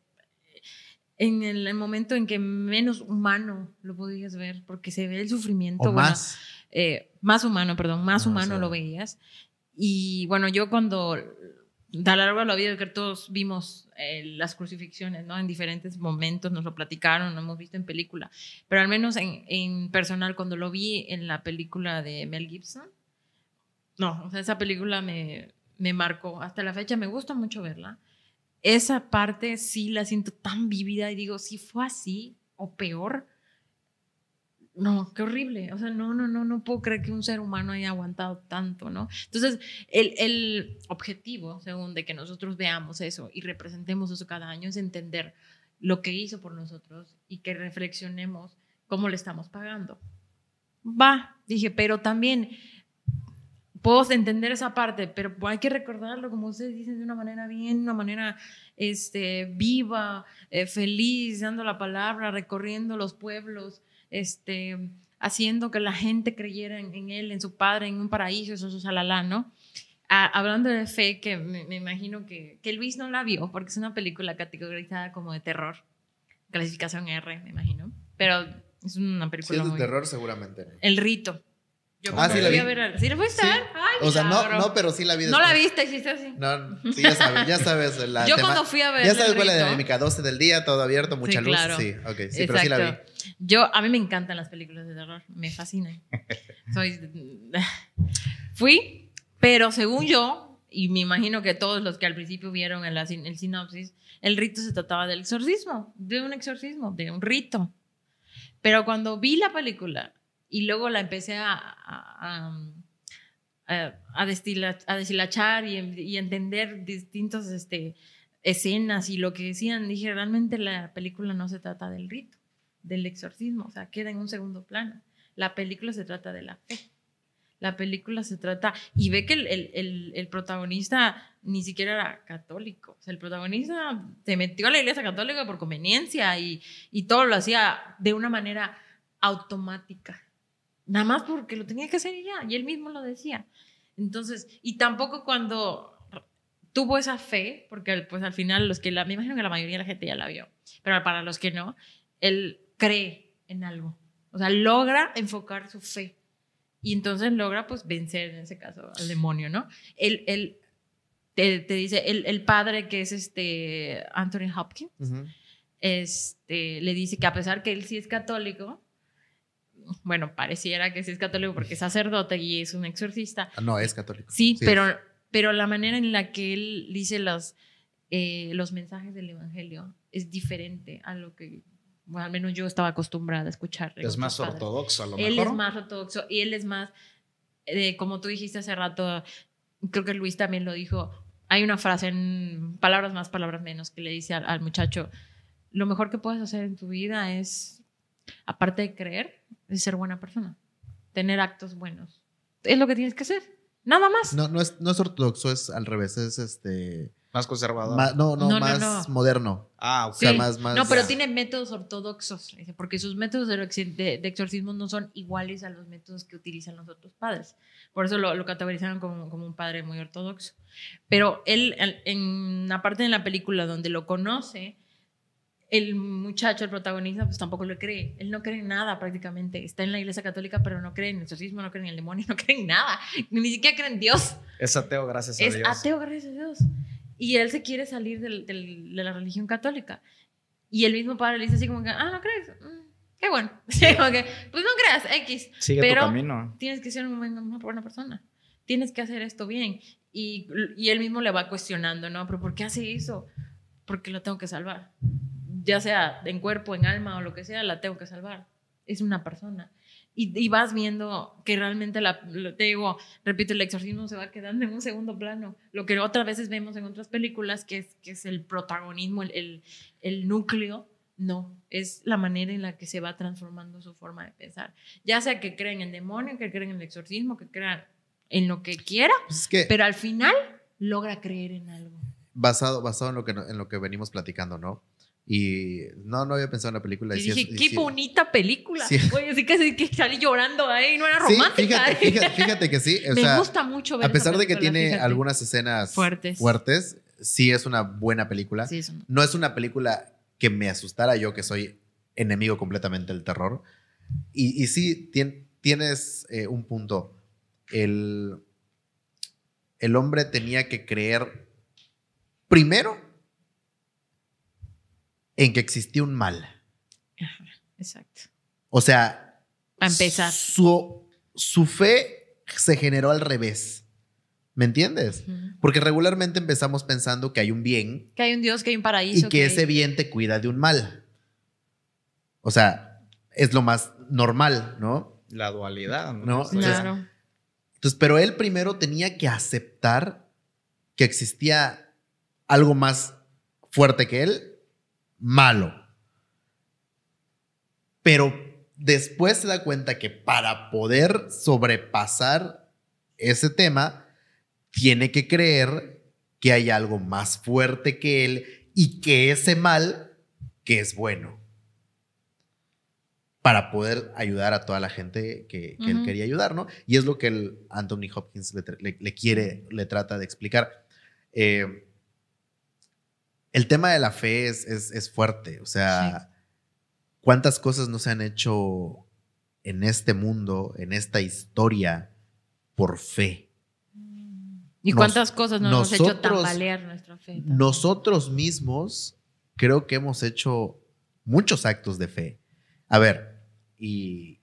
en el, el momento en que menos humano lo podías ver, porque se ve el sufrimiento. O bueno, más. Eh, más humano, perdón, más No, o humano sea- lo veías. Y bueno, yo cuando, a lo largo de la vida, que todos vimos eh, las crucifixiones, ¿no? En diferentes momentos nos lo platicaron, lo hemos visto en película, pero al menos en, en personal, cuando lo vi en la película de Mel Gibson, no, o sea, esa película me, me marcó. Hasta la fecha me gusta mucho verla. Esa parte sí la siento tan vívida y digo, si fue así o peor, no, qué horrible. O sea, no, no, no, no puedo creer que un ser humano haya aguantado tanto, ¿no? Entonces, el, el objetivo, según de que nosotros veamos eso y representemos eso cada año, es entender lo que hizo por nosotros y que reflexionemos cómo le estamos pagando. Va, dije, pero también puedo entender esa parte, pero hay que recordarlo, como ustedes dicen, de una manera bien, una manera este, viva, eh, feliz, dando la palabra, recorriendo los pueblos, este, haciendo que la gente creyera en, en él, en su padre, en un paraíso, eso es salalá, ¿no? Ah, hablando de fe, que me, me imagino que, que Luis no la vio, porque es una película categorizada como de terror, clasificación R, me imagino, pero es una película es de muy... terror, seguramente. El rito. Yo Ah, sí la vi. a ver ¿Sí la fuiste Sí. a ver? Ay, O sea, no, no, pero sí la vi No la después. viste, hiciste así. No, sí, ya sabes, ya sabes. La Yo tema- cuando fui a ver Ya sabes cuál es la dinámica, 12 del día, todo abierto, mucha Sí, luz. claro. Sí, ok, sí, pero sí la vi. Yo, a mí me encantan las películas de terror, me fascinan. Soy, fui, pero según yo, y me imagino que todos los que al principio vieron el, el sinopsis, el rito se trataba del exorcismo, de un exorcismo, de un rito. Pero cuando vi la película y luego la empecé a, a, a, a destila- a deshilachar y, y entender distintas este, escenas y lo que decían, dije, realmente la película no se trata del rito, del exorcismo, o sea, queda en un segundo plano. La película se trata de la fe. La película se trata, y ve que el, el- el- el protagonista ni siquiera era católico. O sea, el protagonista se metió a la iglesia católica por conveniencia y, y todo lo hacía de una manera automática. Nada más porque lo tenía que hacer y ya, y él mismo lo decía. Entonces, y tampoco cuando tuvo esa fe, porque pues al final los que la, me imagino que la mayoría de la gente ya la vio, pero para los que no, él cree en algo. O sea, logra enfocar su fe. Y entonces logra pues vencer en ese caso al demonio, ¿no? Él, él te, te dice, el, el padre que es este Anthony Hopkins, este, le dice que a pesar que él sí es católico, bueno, pareciera que sí es católico porque es sacerdote y es un exorcista, Ah, No, es católico. Sí, Sí. pero, pero la manera en la que él dice los, eh, los mensajes del Evangelio es diferente a lo que, bueno, al menos yo estaba acostumbrada a escuchar. Es más padres. ortodoxo a lo Él mejor. es más ortodoxo y él es más, eh, como tú dijiste hace rato, creo que Luis también lo dijo, hay una frase en palabras más, palabras menos, que le dice al, al muchacho, lo mejor que puedes hacer en tu vida es, aparte de creer, es ser buena persona, tener actos buenos. Es lo que tienes que hacer, nada más. No, no es, no es ortodoxo, es al revés, es este. Más conservador. no, no, No, más no. moderno. ah, ok. O sea, Sí. más, más. no, pero ya. tiene métodos ortodoxos, porque sus métodos de, exi- de- de exorcismo no son iguales a los métodos que utilizan los otros padres. Por eso lo, lo categorizaron como, como un padre muy ortodoxo. Pero él, en- la parte de la película donde lo conoce, el muchacho, el protagonista, pues tampoco lo cree. Él no cree en nada prácticamente. Está en la iglesia católica, pero no cree en el exorcismo, no cree en el demonio, no cree en nada. Ni siquiera cree en Dios Es ateo, gracias a es Dios. ateo, gracias a Dios. Y él se quiere salir del- del- de la religión católica. Y el mismo padre le dice así como que, ah, ¿no crees? Mm, qué bueno. Sí, como que, pues no creas, X. Sigue Pero- tu camino. Tienes que ser una buena persona. Tienes que hacer esto bien. Y, y él mismo le va cuestionando, ¿no? Pero ¿por qué hace eso? Porque lo tengo que salvar. Ya sea en cuerpo, en alma o lo que sea, la tengo que salvar. Es una persona. Y, y vas viendo que realmente, la, te digo, repito, el exorcismo se va quedando en un segundo plano. Lo que otras veces vemos en otras películas, que es, que es el protagonismo, el, el, el núcleo, no, es la manera en la que se va transformando su forma de pensar. Ya sea que creen en el demonio, que creen en el exorcismo, que crean en lo que quiera, Pues es que pero al final logra creer en algo. basado, basado en, lo que, en lo que venimos platicando, ¿no? Y no, no había pensado en la película. Y dije, qué sí- bonita película. Sí. Así que salí llorando ahí, no era romántica. fíjate, fíjate, fíjate que sí. O Me sea, gusta mucho ver a pesar esa de que tiene fíjate. algunas escenas Fuertes. fuertes, sí es una buena película. No. No es una película que me asustara yo, que soy enemigo completamente del terror. Y, y sí, tien- tienes eh, un punto. El, el hombre tenía que creer primero en que existía un mal. Ajá, exacto. O sea, A empezar. Su, su fe se generó al revés. ¿Me entiendes? Porque regularmente empezamos pensando que hay un bien Que hay un Dios, que hay un paraíso. y que ese bien te cuida de un mal. O sea, es lo más normal, ¿no? La dualidad. No, Entonces, Claro. Entonces, pero él primero tenía que aceptar que existía algo más fuerte que él, malo. Pero después se da cuenta que para poder sobrepasar ese tema, tiene que creer que hay algo más fuerte que él y que ese mal que es bueno. Para poder ayudar a toda la gente que, que él quería ayudar, ¿no? Y es lo que el Anthony Hopkins le- le quiere, le trata de explicar. Eh, el tema de la fe es, es- es fuerte. O sea, ¿cuántas cosas no se han hecho en este mundo, en esta historia, por fe? ¿Y Nos- cuántas cosas nos hemos hecho tambalear nuestra fe? también? Nosotros mismos creo que hemos hecho muchos actos de fe. A ver, y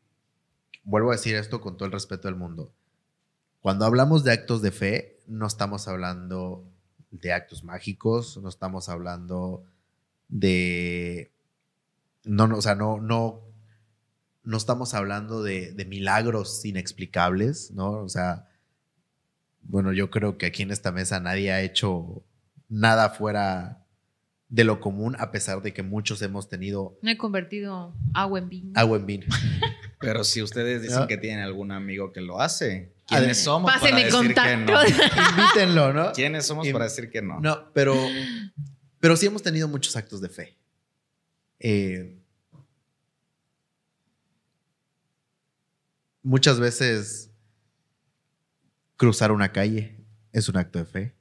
vuelvo a decir esto con todo el respeto del mundo. Cuando hablamos de actos de fe, no estamos hablando de actos mágicos, no estamos hablando de... No, no, o sea, no, no, no estamos hablando de, de milagros inexplicables, ¿no? O sea, bueno, yo creo que aquí en esta mesa nadie ha hecho nada fuera de lo común, a pesar de que muchos hemos tenido No he convertido agua en vino. agua en vino. Pero si ustedes dicen ¿No? que tienen algún amigo que lo hace, ¿quiénes somos Páseme para decir que contacto. no? Invítenlo, ¿no? ¿Quiénes somos para decir que no? No, pero, pero sí hemos tenido muchos actos de fe. Eh, muchas veces cruzar una calle es un acto de fe.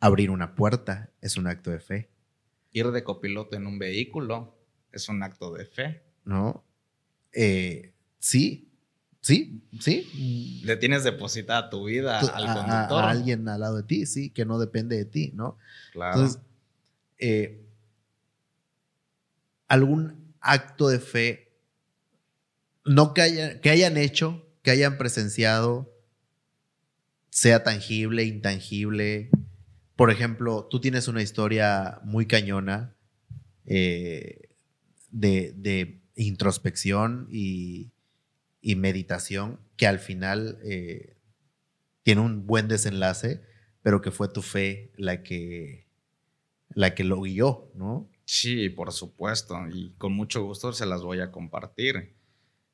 Abrir una puerta es un acto de fe, Ir de copiloto en un vehículo es un acto de fe. ¿no? Eh, sí, sí, sí. Le tienes depositada tu vida Tú- al a- conductor. a alguien al lado de ti, sí, que no depende de ti, ¿no? Claro. Entonces, eh, algún acto de fe, no que, haya- que hayan hecho, que hayan presenciado, sea tangible, intangible. Por ejemplo, tú tienes una historia muy cañona eh, de, de introspección y, y meditación que al final eh, tiene un buen desenlace, pero que fue tu fe la que, la que lo guió, ¿no? Sí, por supuesto. Y con mucho gusto se las voy a compartir.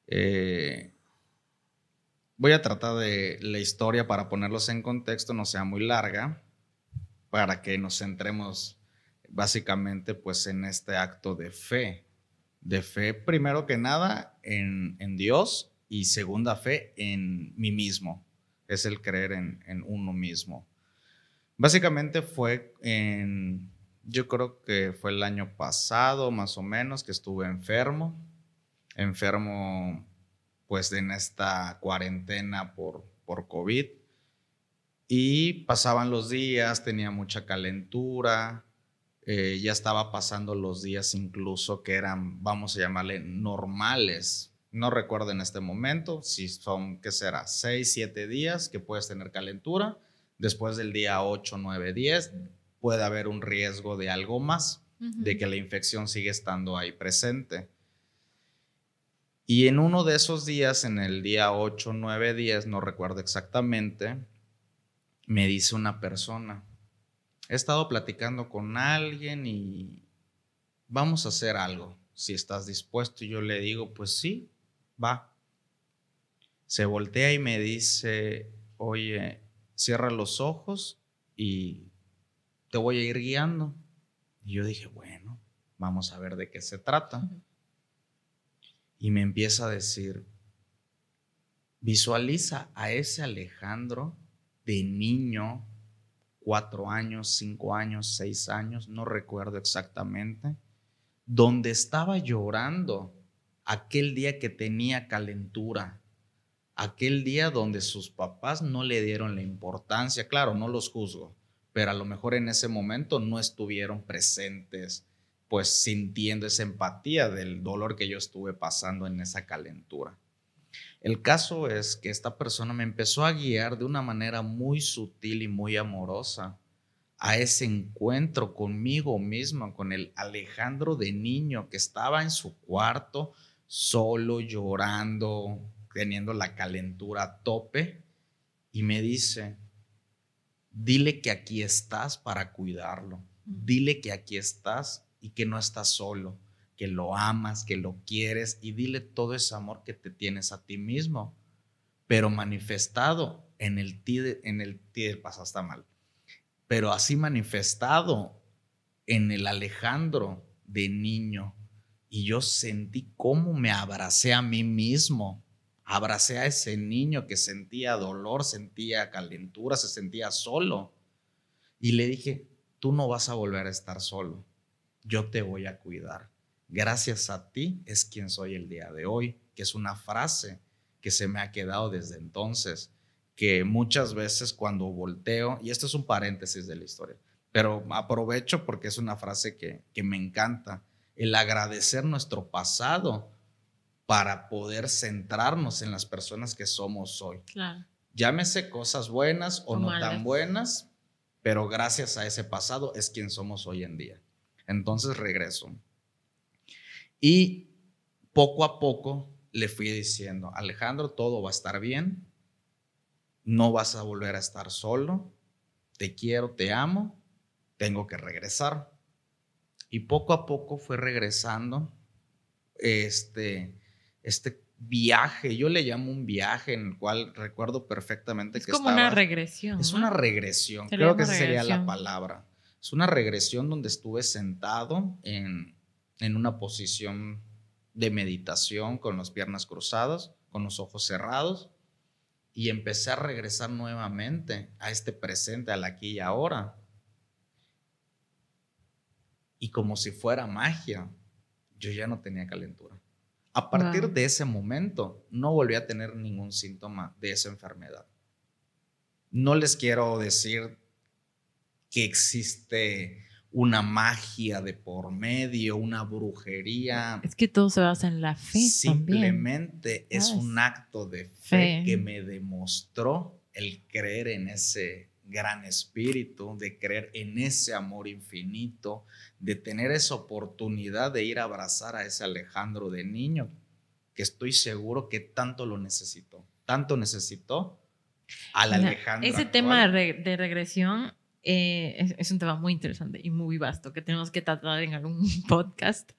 Eh, voy a tratar de la historia para ponerlos en contexto, no sea muy larga, para que nos centremos básicamente pues en este acto de fe. De fe, primero que nada, en, en Dios y segunda fe en mí mismo. Es el creer en, uno mismo. Básicamente fue en, yo creo que fue el año pasado más o menos que estuve enfermo, enfermo pues en esta cuarentena por, por COVID y pasaban los días, tenía mucha calentura eh, ya estaba pasando los días incluso que eran, vamos a llamarle, normales. No recuerdo en este momento si son, ¿qué será? 6, 7 días que puedes tener calentura. Después del día 8, 9, 10 puede haber un riesgo de algo más, de que la infección sigue estando ahí presente. Y en uno de esos días, en el día 8, 9, 10, no recuerdo exactamente, me dice una persona, he estado platicando con alguien y vamos a hacer algo, si estás dispuesto. Y yo le digo, pues sí, va. Se voltea y me dice, oye, cierra los ojos y te voy a ir guiando. Y yo dije, bueno, vamos a ver de qué se trata. Y me empieza a decir, visualiza a ese Alejandro de niño, cuatro años, cinco años, seis años, no recuerdo exactamente, donde estaba llorando aquel día que tenía calentura, aquel día donde sus papás no le dieron la importancia, claro, no los juzgo, pero a lo mejor en ese momento no estuvieron presentes, pues sintiendo esa empatía del dolor que yo estuve pasando en esa calentura. El caso es que esta persona me empezó a guiar de una manera muy sutil y muy amorosa a ese encuentro conmigo mismo, con el Alejandro de niño que estaba en su cuarto, solo, llorando, teniendo la calentura a tope, y me dice, dile que aquí estás para cuidarlo, dile que aquí estás y que no estás solo que lo amas, que lo quieres y dile todo ese amor que te tienes a ti mismo, pero manifestado en el ti, en el ti pasa está mal, pero así manifestado en el Alejandro de niño y yo sentí cómo me abracé a mí mismo, abracé a ese niño que sentía dolor, sentía calentura, se sentía solo. Y le dije, tú no vas a volver a estar solo, yo te voy a cuidar. Gracias a ti es quien soy el día de hoy, que es una frase que se me ha quedado desde entonces, que muchas veces cuando volteo, y esto es un paréntesis de la historia, pero aprovecho porque es una frase que, que me encanta, el agradecer nuestro pasado para poder centrarnos en las personas que somos hoy. Claro. Llámese cosas buenas o, no tan buenas, pero gracias a ese pasado es quien somos hoy en día. Entonces regreso. Y poco a poco le fui diciendo, Alejandro, todo va a estar bien, no vas a volver a estar solo, te quiero, te amo, tengo que regresar. Y poco a poco fue regresando este, este viaje, yo le llamo un viaje en el cual recuerdo perfectamente es que como una regresión. Es una regresión, creo que esa sería la palabra. Es una regresión donde estuve sentado en, en una posición de meditación con las piernas cruzadas, con los ojos cerrados, y empecé a regresar nuevamente a este presente, al aquí y ahora. Y como si fuera magia, yo ya no tenía calentura. A partir de ese momento, no volví a tener ningún síntoma de esa enfermedad. No les quiero decir que existe una magia de por medio, una brujería. Es que todo se basa en la fe. Simplemente es un acto de fe, que me demostró el creer en ese gran espíritu, de creer en ese amor infinito, de tener esa oportunidad de ir a abrazar a ese Alejandro de niño, que estoy seguro que tanto lo necesitó, tanto necesitó al Alejandro. Ese tema de regresión eh, es, un tema muy interesante y muy vasto que tenemos que tratar en algún podcast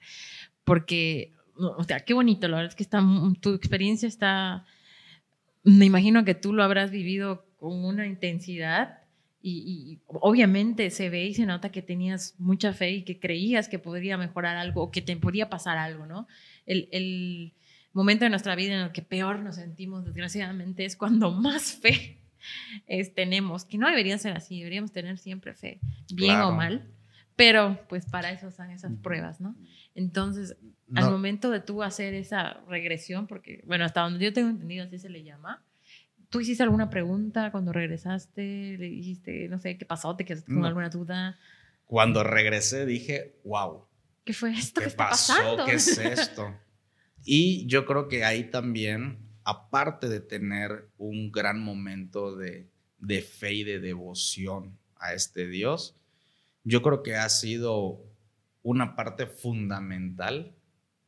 porque, o sea, qué bonito, la verdad es que está, tu experiencia está, me imagino que tú lo habrás vivido con una intensidad y, obviamente se ve y se nota que tenías mucha fe y que creías que podría mejorar algo o que te podía pasar algo, ¿no? El, el momento de nuestra vida en el que peor nos sentimos, desgraciadamente, es cuando más fe tenemos, que no debería ser así, deberíamos tener siempre fe, bien o mal, pero pues para eso están esas pruebas, ¿no? Entonces, al momento de tú hacer esa regresión, porque, bueno, hasta donde yo tengo entendido, así se le llama, ¿tú hiciste alguna pregunta cuando regresaste? ¿Le dijiste, no sé, qué pasó? ¿Te quedaste con alguna duda? Cuando regresé dije, wow, ¿Qué fue esto? ¿Qué, ¿qué está pasó? pasando? ¿Qué es esto? y yo creo que ahí también, aparte de tener un gran momento de, de fe y de devoción a este Dios, yo creo que ha sido una parte fundamental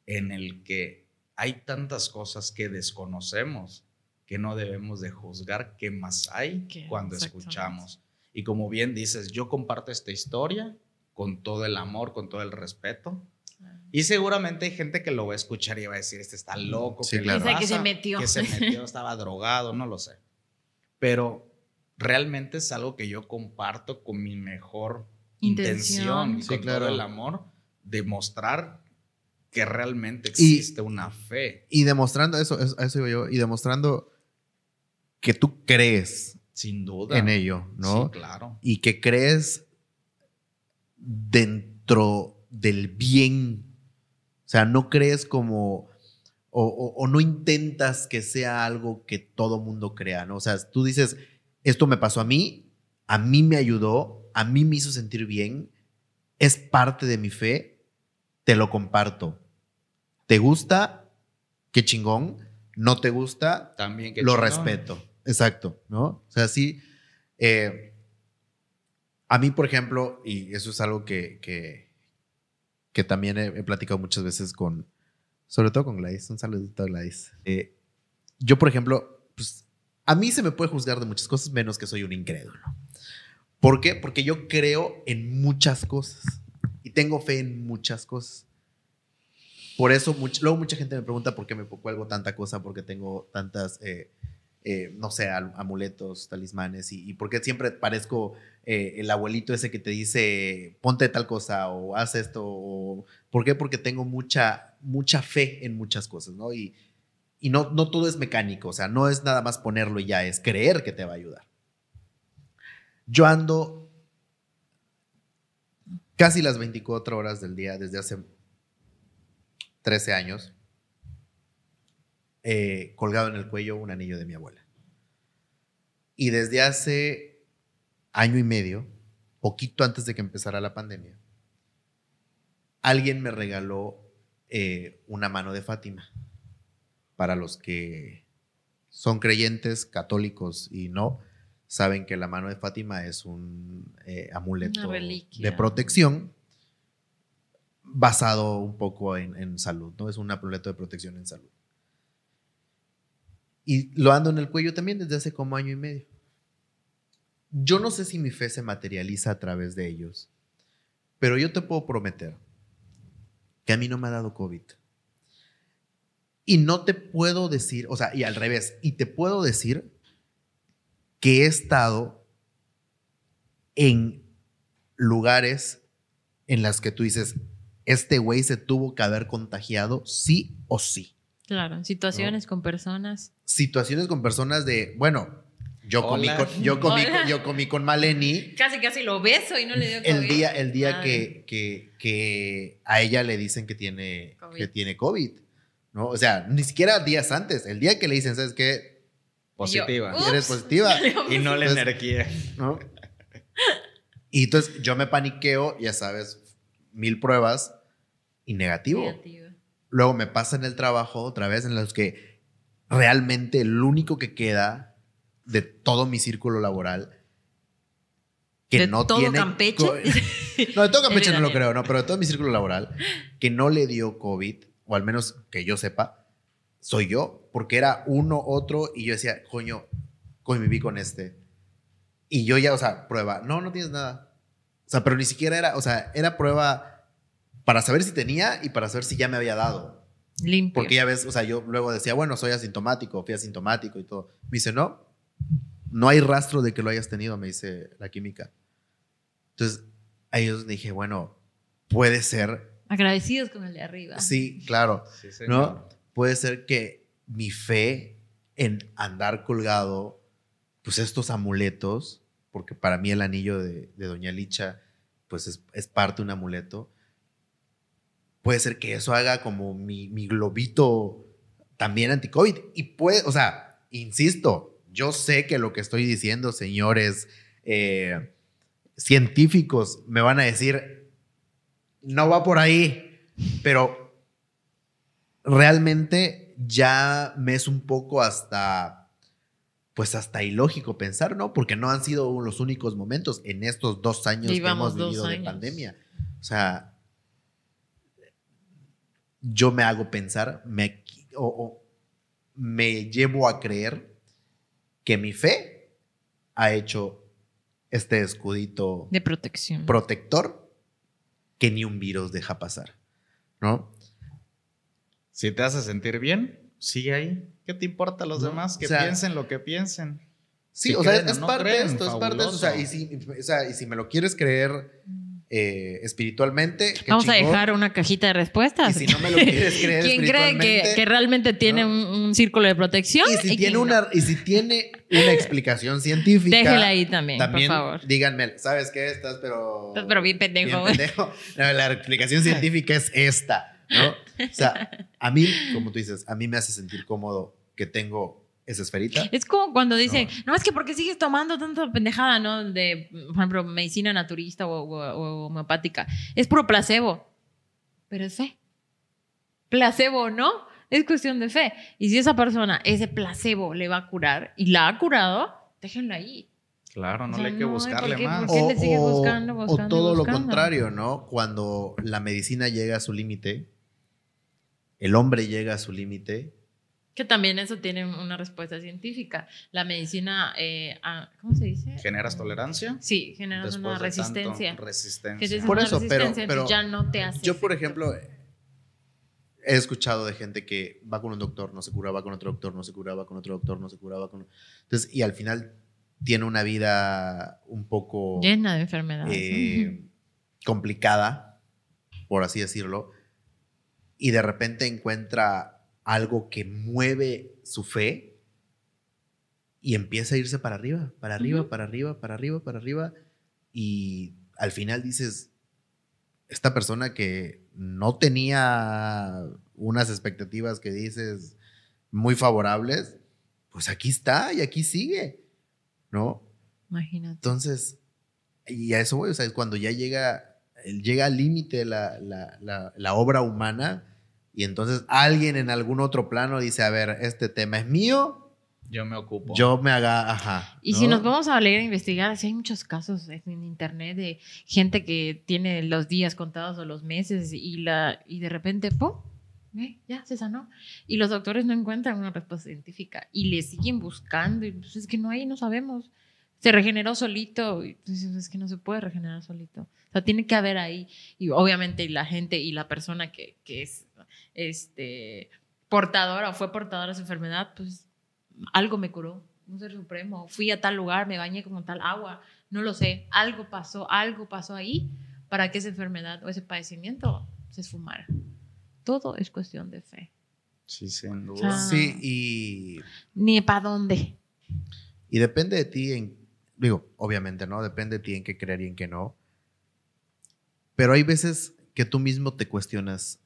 en el que hay tantas cosas que desconocemos que no debemos de juzgar qué más hay ¿Qué? cuando escuchamos. Y como bien dices, yo comparto esta historia con todo el amor, con todo el respeto. Y seguramente hay gente que lo va a escuchar y va a decir, este está loco. Sí, ¿qué le claro. Dice que se pasa? metió. Que se metió, estaba drogado, no lo sé. Pero realmente es algo que yo comparto con mi mejor Intención. intención, y Sí, con claro. todo el amor, demostrar que realmente Y- existe una fe, Y demostrando eso, eso, a eso iba yo, y demostrando que tú crees sin duda. en ello, ¿no? Sí, claro. Y que crees dentro del bien. O sea, no crees como. O, o- o no intentas que sea algo que todo mundo crea, ¿no? O sea, tú dices, esto me pasó a mí, a mí me ayudó, a mí me hizo sentir bien, es parte de mi fe, te lo comparto. ¿Te gusta? Qué chingón. ¿No te gusta? También que lo chingón. respeto. Exacto, ¿no? O sea, sí. eh, a mí, por ejemplo, y eso es algo que, que, que también he, he platicado muchas veces con, sobre todo con Gladys, un saludito a Gladys. Eh, yo, por ejemplo, pues, a mí se me puede juzgar de muchas cosas, menos que soy un incrédulo. ¿Por qué? Porque yo creo en muchas cosas y tengo fe en muchas cosas. Por eso, luego mucha gente me pregunta por qué me cuelgo tanta cosa, porque tengo tantas, eh, eh, no sé, amuletos, talismanes, y, y por qué siempre parezco eh, el abuelito ese que te dice, ponte tal cosa o haz esto. O, ¿Por qué? Porque tengo mucha, mucha fe en muchas cosas, ¿no? Y, y no, no todo es mecánico, o sea, no es nada más ponerlo y ya, es creer que te va a ayudar. Yo ando casi las 24 horas del día desde hace 13 años, eh, colgado en el cuello un anillo de mi abuela. Y desde hace año y medio, poquito antes de que empezara la pandemia, alguien me regaló eh, una mano de Fátima. Para los que son creyentes, católicos y no, saben que la mano de Fátima es un eh, amuleto de protección basado un poco en, en salud, ¿no? Es un amuleto de protección en salud. Y lo ando en el cuello también desde hace como año y medio. Yo no sé si mi fe se materializa a través de ellos, pero yo te puedo prometer que a mí no me ha dado COVID. Y no te puedo decir, o sea, y al revés, y te puedo decir que he estado en lugares en las que tú dices, este güey se tuvo que haber contagiado sí o sí. Claro, en situaciones con personas. Situaciones con personas de, bueno, yo comí, Hola. con, yo comí, con- yo comí con Maleni Casi, casi lo beso y no le dio el COVID. día, el día Madre. que, que, que a ella le dicen que tiene COVID. que tiene COVID, ¿no? O sea, ni siquiera días antes, el día que le dicen, ¿sabes qué? Positiva. Ups. Eres positiva, y no la Pues- energía. ¿no? Y entonces yo me paniqueo, ya sabes, mil pruebas y negativo. Negativo. Luego me pasa en el trabajo otra vez en los que realmente el único que queda de todo mi círculo laboral que ¿De no todo tiene Campeche? no, de todo Campeche no lo creo, no, pero de todo mi círculo laboral que no le dio COVID, o al menos que yo sepa, soy yo, porque era uno, otro, y yo decía, coño, conviví con este. Y yo ya, o sea, prueba, no, no tienes nada. O sea, pero ni siquiera era, o sea, era prueba para saber si tenía y para saber si ya me había dado. Limpio. Porque ya ves, o sea, yo luego decía, bueno, soy asintomático, fui asintomático y todo. Me dice, no, no hay rastro de que lo hayas tenido, me dice la química. Entonces, a ellos dije, bueno, puede ser, Agradecidos con el de arriba. sí, claro, Sí, ¿no? Puede ser que mi fe en andar colgado, pues estos amuletos, porque para mí el anillo de, de Doña Licha, pues es, es parte de un amuleto, puede ser que eso haga como mi, mi globito también anti-COVID. Y puede, o sea, insisto, yo sé que lo que estoy diciendo, señores eh, científicos me van a decir, no va por ahí, pero realmente ya me es un poco hasta, pues hasta ilógico pensar, ¿no? Porque no han sido los únicos momentos en estos dos años Llevamos que hemos vivido de pandemia. O sea, yo me hago pensar, me, o- o me llevo a creer que mi fe ha hecho este escudito De protección. protector que ni un virus deja pasar, ¿no? Si te hace sentir bien, sigue ahí. ¿Qué te importa a los No, demás? Que o sea, piensen lo que piensen. Sí, Si o sea, creen o es no parte de esto, es parte de esto. O sea, y si, o sea, y si me lo quieres creer eh, espiritualmente, Vamos a dejar una cajita de Y respuestas. si no me lo quieres creer ¿Quién cree que, que realmente tiene ¿no? un, un círculo de protección? y si tiene no? una y si tiene una explicación científica, Déjela ahí también, también por favor. díganme, ¿sabes qué? Estás pero Estás pero bien pendejo. bien pendejo. No, la explicación científica es esta, ¿no? O sea, a mí, como tú dices, a mí me hace sentir cómodo que tengo esa esferita. Es como cuando dicen, no, es que porque sigues tomando tanta pendejada, ¿no? De, por ejemplo, medicina naturista o, o- o homeopática. Es puro placebo. Pero es fe. Placebo, ¿no? Es cuestión de fe. Y si esa persona, ese placebo le va a curar y la ha curado, déjenlo ahí. Claro, no O sea, le hay que no, ¿y buscarle por qué? más. ¿Por qué le sigues buscando, o buscando, todo lo contrario, ¿no? Cuando la medicina llega a su límite, el hombre llega a su límite. Que también eso tiene una respuesta científica. La medicina, eh, ah, ¿cómo se dice? ¿Generas tolerancia? Sí, generas Después una tanto resistencia. Resistencia. Por eso, pero- resistencia, entonces pero ya no te hace. Yo, por ejemplo, he escuchado de gente que va con un doctor, no se cura, va con otro doctor, no se cura, va con otro doctor, no se cura, va con... Entonces, y al final tiene una vida un poco Llena de enfermedades. eh, complicada, por así decirlo, y de repente encuentra algo que mueve su fe y empieza a irse para arriba, para arriba, para arriba, para arriba, para arriba, y al final dices, esta persona que no tenía unas expectativas que dices muy favorables, pues aquí está y aquí sigue, ¿no? Imagínate. Entonces, y a eso voy, o sea, es cuando ya llega, llega al límite la, la, la, la obra humana y entonces alguien en algún otro plano dice, a ver, este tema es mío, Yo me ocupo. yo me haga, ajá. Y ¿no? si nos vamos a leer e investigar, sí hay muchos casos en internet de gente que tiene los días contados o los meses y, la, y de repente, ¡pum! ¿eh? Ya se sanó. Y los doctores no encuentran una respuesta científica y le siguen buscando. Y pues es que no hay, no sabemos. Se regeneró solito. Y pues, es que no se puede regenerar solito. O sea, tiene que haber ahí. Y obviamente la gente y la persona que, que es este, portadora o fue portadora de su enfermedad, pues algo me curó, un ser supremo. Fui a tal lugar, me bañé con tal agua, no lo sé. Algo pasó, algo pasó ahí para que esa enfermedad o ese padecimiento se esfumara. Todo es cuestión de fe. Sí, sin duda. Sí, y, Ni para dónde. y depende de ti en, digo, obviamente, ¿no? Depende de ti en qué creer y en qué no. Pero hay veces que tú mismo te cuestionas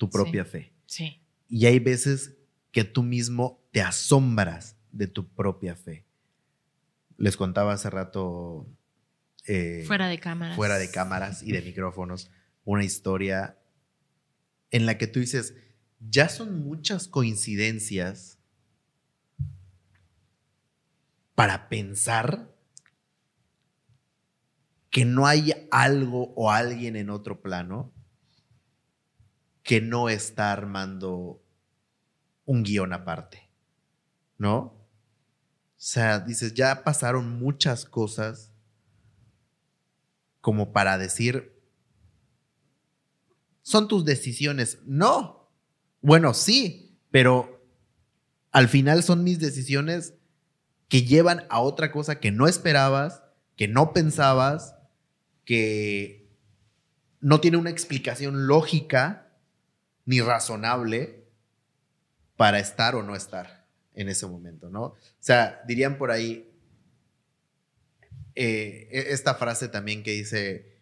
tu propia fe. Sí. Y hay veces que tú mismo te asombras de tu propia fe. Les contaba hace rato, eh, Fuera de cámara. fuera de cámaras y de micrófonos, una historia en la que tú dices, ya son muchas coincidencias para pensar que no hay algo o alguien en otro plano que no está armando un guion aparte, ¿no? O sea, dices, ya pasaron muchas cosas como para decir, son tus decisiones. No. Bueno, sí, pero al final son mis decisiones que llevan a otra cosa que no esperabas, que no pensabas, que no tiene una explicación lógica ni razonable para estar o no estar en ese momento, ¿no? O sea, dirían por ahí eh, e- esta frase también que dice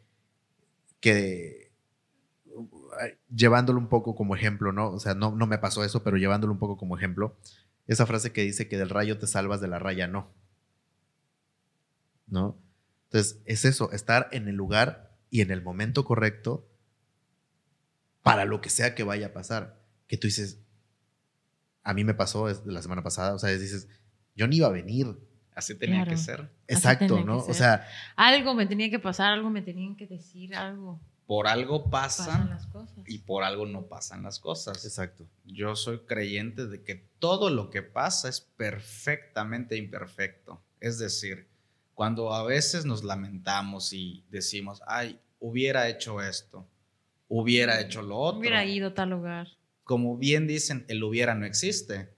que llevándolo un poco como ejemplo, ¿no? O sea, no, no me pasó eso, pero llevándolo un poco como ejemplo, esa frase que dice que del rayo te salvas, de la raya no. ¿No? Entonces, es eso, estar en el lugar y en el momento correcto para lo que sea que vaya a pasar. Que tú dices, a mí me pasó es de la semana pasada, o sea, dices, yo ni iba a venir. Así tenía Claro. que ser. Exacto, ¿no? O ser. sea, Algo me tenía que pasar, algo me tenían que decir, algo. Por algo Pasan pasan las cosas. y por algo no pasan las cosas. exacto. Yo soy creyente de que todo lo que pasa es perfectamente imperfecto. Es decir, cuando a veces nos lamentamos y decimos, ay, hubiera hecho esto, hubiera hecho lo otro. Hubiera ido a tal lugar. Como bien dicen, el hubiera no existe.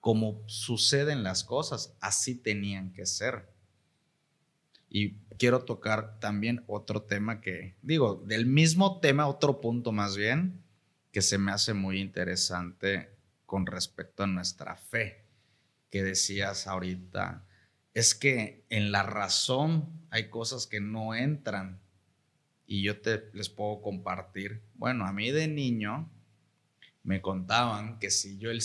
Como suceden las cosas, así tenían que ser. Y quiero tocar también otro tema que, digo, del mismo tema, otro punto más bien, que se me hace muy interesante con respecto a nuestra fe, que decías ahorita, es que en la razón hay cosas que no entran. Y yo te les puedo compartir. Bueno, a mí de niño me contaban que si yo el,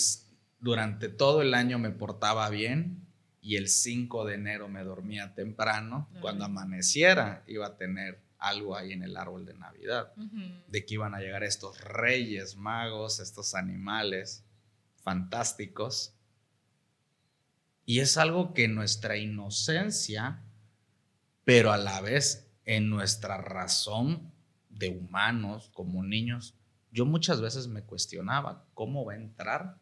durante todo el año me portaba bien y el 5 de enero me dormía temprano, cuando amaneciera iba a tener algo ahí en el árbol de Navidad, de que iban a llegar estos reyes magos, estos animales fantásticos. Y es algo que nuestra inocencia, pero a la vez en nuestra razón de humanos como niños, yo muchas veces me cuestionaba cómo va a entrar.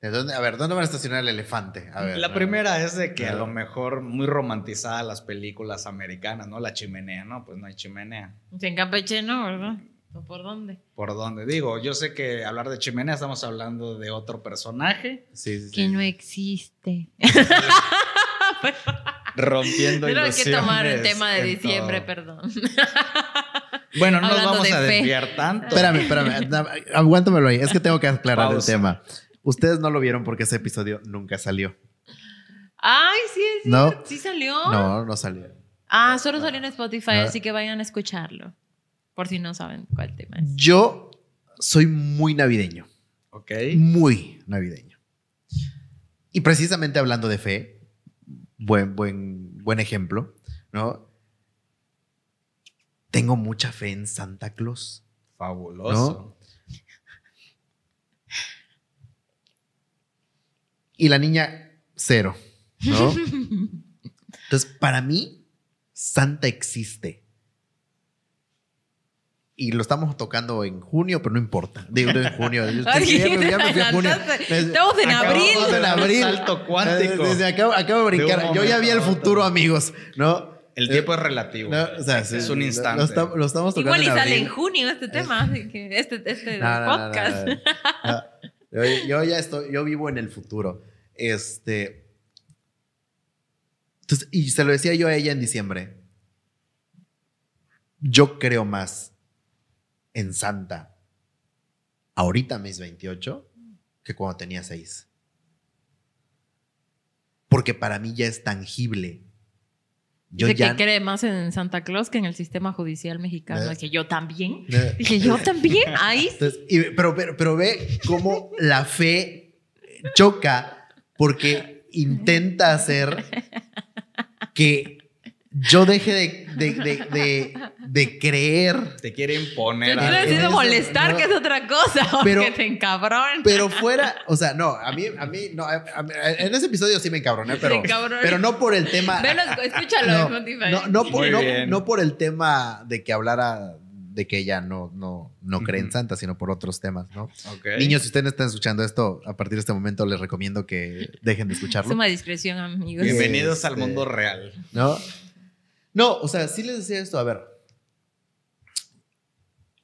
¿De dónde- a ver, ¿dónde van a estacionar el elefante? A ver, la ¿no? primera es de que a lo mejor muy romantizadas las películas americanas, ¿no? La chimenea, ¿no? Pues no hay chimenea. En Campeche no, ¿verdad? ¿O por dónde? ¿Por dónde? Digo, yo sé que hablar de chimenea estamos hablando de otro personaje, Sí, sí, sí. Que no existe. rompiendo Pero hay que tomar el tema de diciembre, todo. perdón. Bueno, no nos vamos de a fe. desviar tanto. Espérame, espérame. Aguántamelo ahí. Es que tengo que aclarar Pausa. el tema. Ustedes no lo vieron porque ese episodio nunca salió. Ay, sí, sí. No. Sí salió. No, no salió. Ah, solo salió en Spotify, No. así que vayan a escucharlo. Por si no saben cuál tema es. Yo soy muy navideño. Ok. Muy navideño. Y precisamente hablando de fe, buen, buen, buen ejemplo, ¿no? Tengo mucha fe en Santa Claus. Fabuloso. Y la niña, cero, ¿no? Entonces, para mí, Santa existe. Y lo estamos tocando en junio, pero no importa. Digo, en junio. Yo Ay, ya me- ya me fui a junio. adelantaste. Estamos en abril. Estamos en abril. Salto cuántico. Desde acabo, acabo de brincar. Yo ya vi el futuro, amigos, ¿no? El tiempo es relativo. No, o sea, sí, es un instante. Lo, estam- lo estamos tocando Igual y en sale en junio este tema, así que este, este No, no, no, no, podcast. no, no. Yo, yo ya estoy, yo vivo en el futuro. Este. Entonces, y se lo decía yo a ella en diciembre. Yo creo más en Santa ahorita mis 28 que cuando tenía 6. Porque para mí ya es tangible. Yo Dice ya que cree más en Santa Claus que en el sistema judicial mexicano. Eh. Que yo también. Eh, Dije, yo también. Ahí Entonces, y- pero, pero, pero ve cómo la fe choca porque intenta hacer que yo deje de, de- de- de- de creer, Te quiere Yo imponer te decir de eso, molestar, no. que es otra cosa. Pero- Porque te encabrón. pero fuera, o sea, no, a mí, a mí, no, a- a- en ese episodio sí me encabroné, pero, Te pero no por el tema. Velo, escúchalo no, no, no por, no- por el tema de que hablara de que ella no, no, no cree en. Santa, sino por otros temas, ¿no? Ok. Niños, si ustedes están escuchando esto, a partir de este momento les recomiendo que dejen de escucharlo. Suma discreción, amigos. Bien. Bienvenidos al Este- mundo real. ¿No? No, o sea, sí les decía esto. A ver,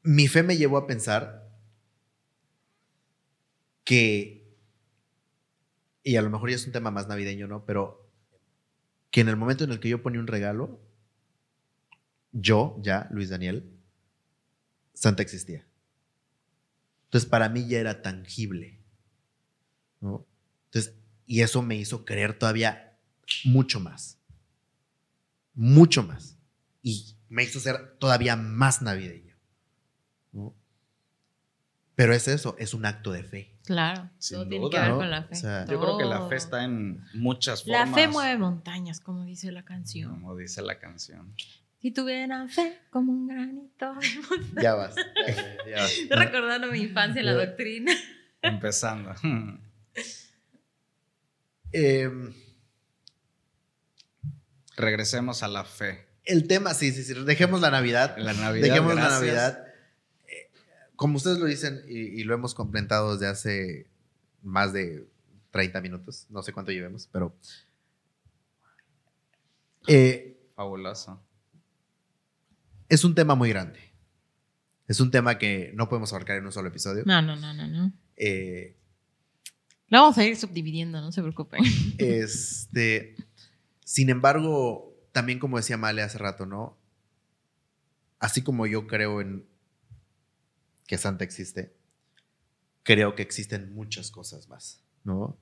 mi fe me llevó a pensar que, y a lo mejor ya es un tema más navideño, ¿no? Pero que en el momento en el que yo ponía un regalo, yo, ya, Luis Daniel, Santa existía. Entonces, para mí ya era tangible. ¿no? Entonces, y eso me hizo creer todavía mucho más. Mucho más. Y me hizo ser todavía más navideño. ¿no? Pero es eso, es un acto de fe. Claro. Sin todo tiene duda, que ver ¿no? con la fe. O sea, Yo creo que la fe está en muchas La formas. fe mueve montañas, como dice la canción. Como dice la canción. Si tuvieran fe como un granito. Ya vas. ya, ya, ya vas. Estoy recordando mi infancia en la doctrina. Empezando. Em, Regresemos a la fe. el tema, sí, sí, sí. Dejemos la Navidad. La Navidad. Dejemos la. Navidad. Eh, Como ustedes lo dicen y, y lo hemos comentado desde hace más de 30 minutos, no sé cuánto llevemos, pero eh, Fabuloso. es un tema muy grande. Es un tema que no podemos abarcar en un solo episodio. No, no, no, no, no. Eh, Lo vamos a ir subdividiendo, no se preocupen. Este, sin embargo, también como decía Male hace rato, ¿no? Así como yo creo en que Santa existe, creo que existen muchas cosas más, ¿no?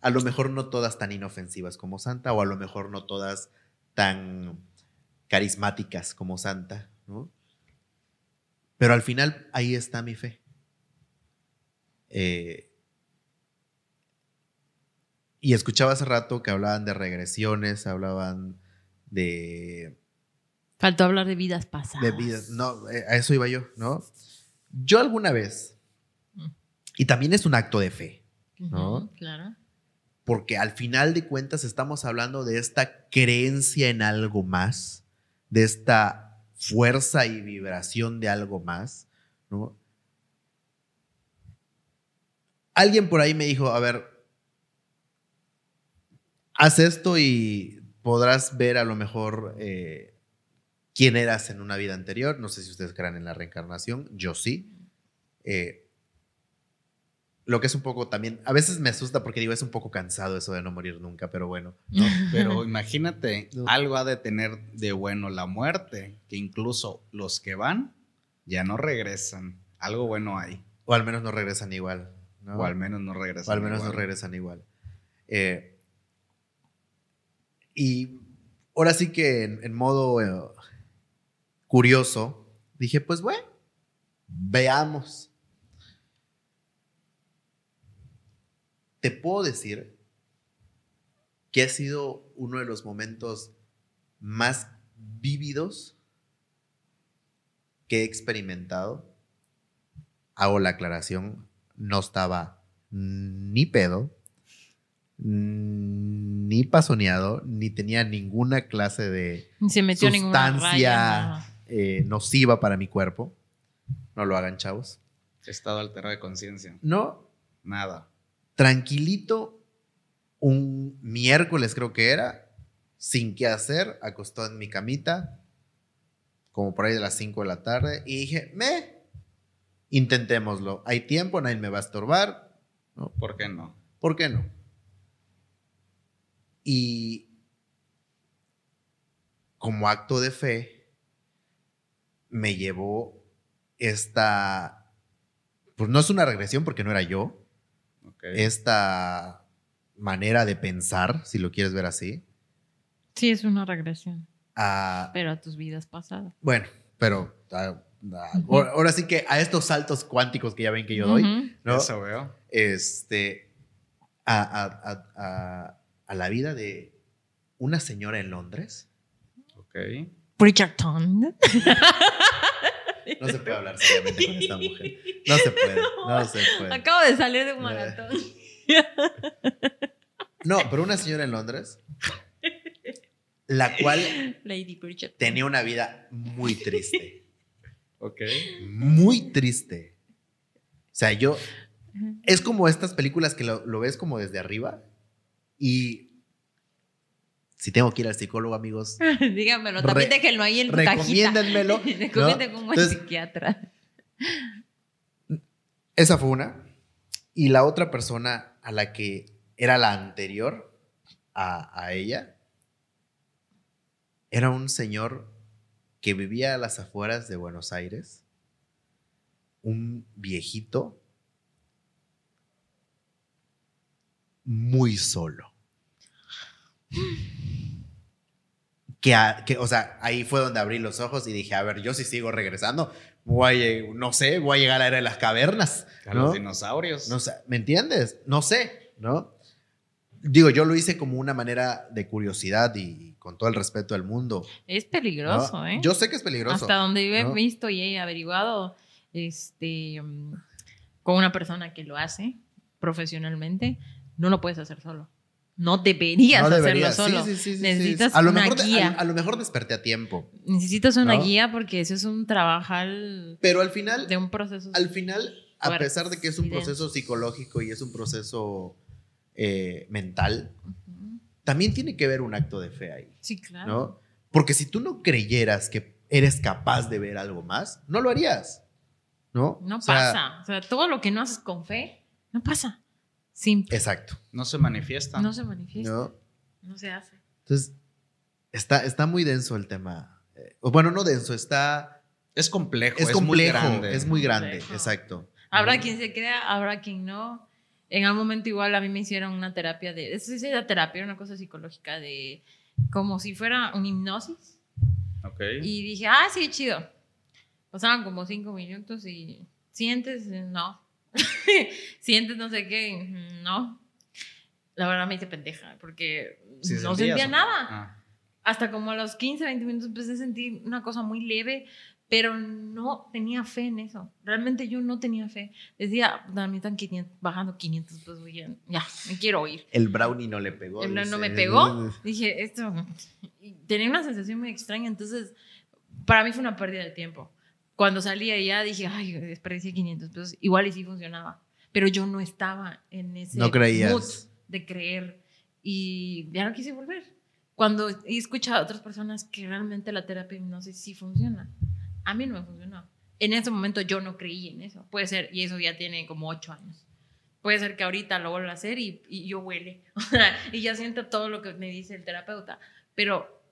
A lo mejor no todas tan inofensivas como Santa, o a lo mejor no todas tan carismáticas como Santa, ¿no? Pero al final ahí está mi fe. Eh, y escuchaba hace rato que hablaban de regresiones, hablaban de, Faltó hablar de vidas pasadas. de vidas. No, eh, a eso iba yo, ¿no? Yo alguna vez, Mm. y también es un acto de fe, ¿no? Claro. porque al final de cuentas estamos hablando de esta creencia en algo más, de esta fuerza y vibración de algo más, ¿no? Alguien por ahí me dijo, a ver, haz esto y podrás ver a lo mejor eh, quién eras en una vida anterior. No sé si ustedes crean en la reencarnación, yo sí. Eh, lo que es un poco también, a veces me asusta porque digo, es un poco cansado eso de no morir nunca, pero bueno. ¿no? Pero imagínate, algo ha de tener de bueno la muerte, que incluso los que van ya no regresan. Algo bueno hay. O al menos no regresan igual. ¿no? O al menos no regresan. O al menos igual. no regresan igual. Eh, y ahora sí que en, modo eh, curioso, dije, pues bueno, veamos. Te puedo decir que ha sido uno de los momentos más vívidos que he experimentado. Hago la aclaración, no estaba ni pedo, ni pasoneado, ni tenía ninguna clase de Se metió Sustancia. raya. eh, nociva para mi cuerpo. No lo hagan, chavos. Estado alterado de conciencia. No, Nada. tranquilito, un miércoles creo que era, sin qué hacer, acostado en mi camita, como por ahí de las 5 de la tarde, y dije, me, intentémoslo. Hay tiempo, nadie me va a estorbar, ¿Por qué no? ¿por qué no? Y como acto de fe, me llevó esta, pues no es una regresión porque no era yo, Ok. esta manera de pensar, si lo quieres ver así, Sí, es una regresión. a, Pero a tus vidas pasadas. bueno, pero a- a- ahora ahora sí que a estos saltos cuánticos que ya ven que yo doy. ¿no? Eso veo. Este, a, a- la vida de una señora en Londres. Ok. Bridgerton. No se puede hablar seriamente con esta mujer. No se puede, no se puede. Acabo de salir de un maratón. No, pero una señora en Londres, la cual Lady tenía una vida muy triste. Ok. muy triste. O sea, yo. Es como estas películas que lo, lo ves como desde arriba. Y. Si tengo que ir al psicólogo, amigos, Dígamelo, también déjenlo ahí en tu cajita. recomiéndenmelo. ¿no? como Entonces, psiquiatra. esa fue una. Y la otra persona a la que era la anterior a, a ella era un señor que vivía a las afueras de Buenos Aires. Un viejito muy solo. Que, a- que, o sea, ahí fue donde abrí los ojos y dije, a ver, yo sí sigo regresando, voy a no sé, voy a llegar a la era de las cavernas. A ¿no? los dinosaurios. No sé, ¿me entiendes? No sé, ¿no? Digo, yo lo hice como una manera de curiosidad y con todo el respeto del mundo. Es peligroso, ¿no? ¿eh? Yo sé que es peligroso. Hasta donde yo he ¿no? visto y he averiguado este, mm, con una persona que lo hace profesionalmente, no lo puedes hacer solo. No deberías No hacerlo solo. Sí, sí, sí. Necesitas a lo una mejor guía. a, a lo mejor desperté a tiempo. Necesitas una ¿No? guía porque eso es un trabajar Pero al final, de un proceso. al final, a pesar de que es un proceso psicológico y es un proceso eh, mental, también tiene que ver un acto de fe ahí, Sí, claro. ¿no? Porque si tú no creyeras que eres capaz de ver algo más, no lo harías, ¿no? No O sea, pasa. O sea, todo lo que no haces con fe, no pasa. Simple. Exacto, No se manifiesta. No se manifiesta. ¿no? No se hace. Entonces, está, está muy denso el tema. Eh, bueno, no denso, está... Es complejo. Es, Es, complejo, muy grande. es muy grande, Complejo. exacto. Habrá ¿no? quien se crea, habrá quien no. En algún momento igual a mí me hicieron una terapia de, eso sí era terapia, era una cosa psicológica de, como si fuera una hipnosis. Ok. Y dije, ah, sí, chido. Pasaban como cinco minutos y sientes, no. sientes no sé qué, no. La verdad me hice pendeja porque Sí no sentía nada. Ah. Hasta como a los 15, 20 minutos empecé a sentir una cosa muy leve, pero no tenía fe en eso. Realmente yo no tenía fe. Decía, a mí están 500, bajando 500 pesos, ya, ya, me quiero ir. El brownie no le pegó. El no me pegó. Dije, esto. tenía una sensación muy extraña, entonces para mí fue una pérdida de tiempo. Cuando salía ya dije, ay, desperdicié 500 pesos. Igual y sí funcionaba. Pero yo no estaba en ese No mood de creer. Y ya no quise volver. Cuando he escuchado a otras personas que realmente la terapia de hipnosis sí funciona. A mí no me funcionó. En ese momento yo no creí en eso. Puede ser, y eso ya tiene como ocho años. Puede ser que ahorita lo vuelva a hacer y, y yo huele. y ya siento todo lo que me dice el terapeuta. Pero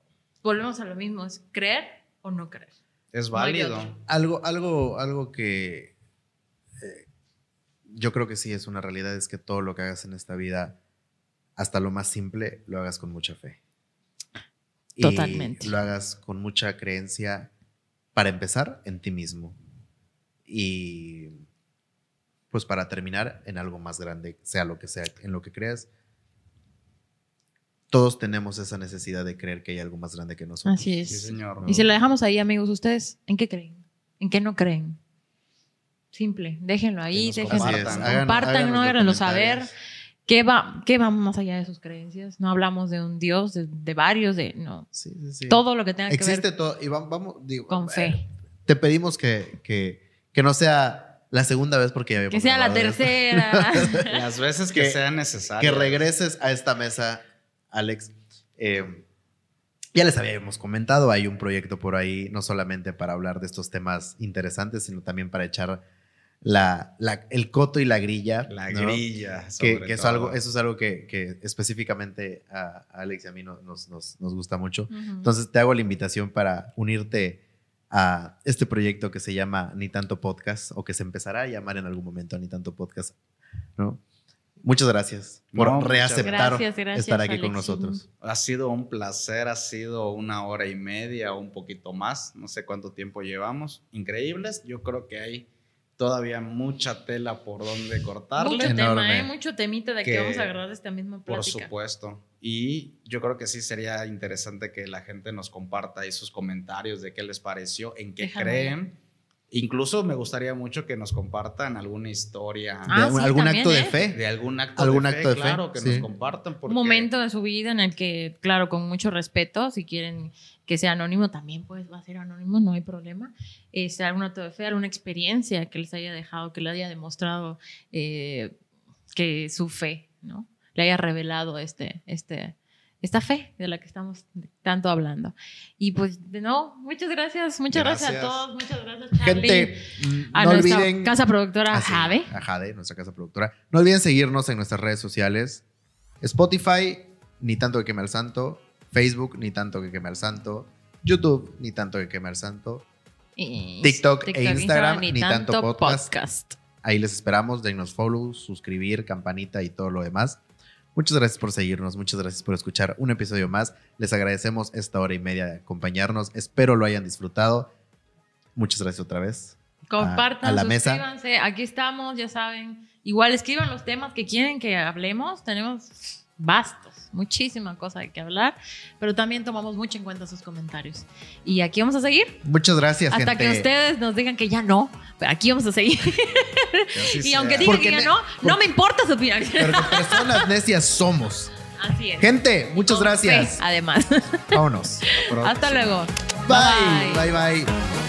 volvemos a lo mismo, es creer o no creer. Es válido. Algo, algo, algo que eh, yo creo que sí es una realidad es que todo lo que hagas en esta vida, hasta lo más simple, lo hagas con mucha fe. Y Totalmente. lo hagas con mucha creencia, para empezar, en ti mismo. Y pues para terminar en algo más grande, sea lo que sea, en lo que creas. Todos tenemos esa necesidad de creer que hay algo más grande que nosotros. Así Sí, es. señor. Y se lo dejamos ahí, amigos. ¿Ustedes en qué creen? ¿En qué no creen? Simple, déjenlo ahí, Que déjenlo. Compartan. No háganlo saber. ¿Qué va, ¿Qué va más allá de sus creencias? No hablamos de un Dios, de, de varios, de no. Sí, sí, sí. Todo lo que tenga que Existe ver todo. Y va- vamos, digo, con eh, fe. Te pedimos que, que, que no sea la segunda vez porque ya habíamos Que sea la tercera. Las veces que, Que- sea Que necesario. regreses a esta mesa, Alex. Eh, ya les habíamos comentado, hay un proyecto por ahí, no solamente para hablar de estos temas interesantes, sino también para echar la, la- el coto y la grilla. La ¿no? grilla. Que, sobre que algo, eso es algo que, que específicamente a, a Alex y a mí no- nos, nos- nos gusta mucho. Entonces te hago la invitación para unirte a este proyecto que se llama Ni Tanto Podcast o que se empezará a llamar en algún momento Ni Tanto Podcast, ¿no? Muchas gracias por No, reaceptar Gracias, gracias, estar aquí con nosotros. Ha sido un placer, ha sido una hora y media o un poquito más, no sé cuánto tiempo llevamos. Increíbles, yo creo que hay todavía mucha tela por donde cortarle. Mucho Enorme. tema, ¿eh? Mucho temita de que, Que- vamos a agarrar esta misma Por plática. supuesto. Y yo creo que sí sería interesante que la gente nos comparta ahí sus comentarios de qué les pareció, en qué creen. Incluso me gustaría mucho que nos compartan alguna historia Ah, De un- sí, algún también, acto de ¿eh? fe. de algún acto Algún de fe, acto de fe, claro, que sí. nos compartan. Porque Un momento de su vida en el que, claro, con mucho respeto, si quieren que sea anónimo, también pues va a ser anónimo, no hay problema. Este, algún acto de fe, alguna experiencia que les haya dejado, que le haya demostrado eh, que su fe, ¿no? Le haya revelado este, este, esta fe de la que estamos tanto hablando. Y pues, de nuevo, muchas gracias, muchas gracias, Gracias. a todos, muchas gracias, Charlie. Gente, a no nuestra olviden... casa productora Ah, sí, Jave. a Jade, nuestra casa productora. No olviden seguirnos en nuestras redes sociales. Spotify, ni tanto que queme al santo. Facebook, ni tanto que queme al santo. YouTube, ni tanto que queme al santo. Y TikTok e Instagram, ni tanto podcast. podcast. Ahí les esperamos. Denos follow, suscribir, campanita y todo lo demás. Muchas gracias por seguirnos, muchas gracias por escuchar un episodio más. Les agradecemos esta hora y media de acompañarnos. Espero lo hayan disfrutado. Muchas gracias otra vez. Compartan, a la mesa. suscríbanse. Aquí estamos, ya saben. Igual escriban los temas que quieren que hablemos. Tenemos bastos, muchísima cosa de que hablar, pero también tomamos mucho en cuenta sus comentarios. Y aquí vamos a seguir Muchas gracias, hasta gente. que ustedes nos digan que ya no, pero aquí vamos a seguir. Y sea. aunque digan que ya no, no me importa su opinión. Porque personas necias somos. Así es. Gente, muchas Con gracias. fe, además. Vámonos. Hasta luego. Bye. Bye, bye.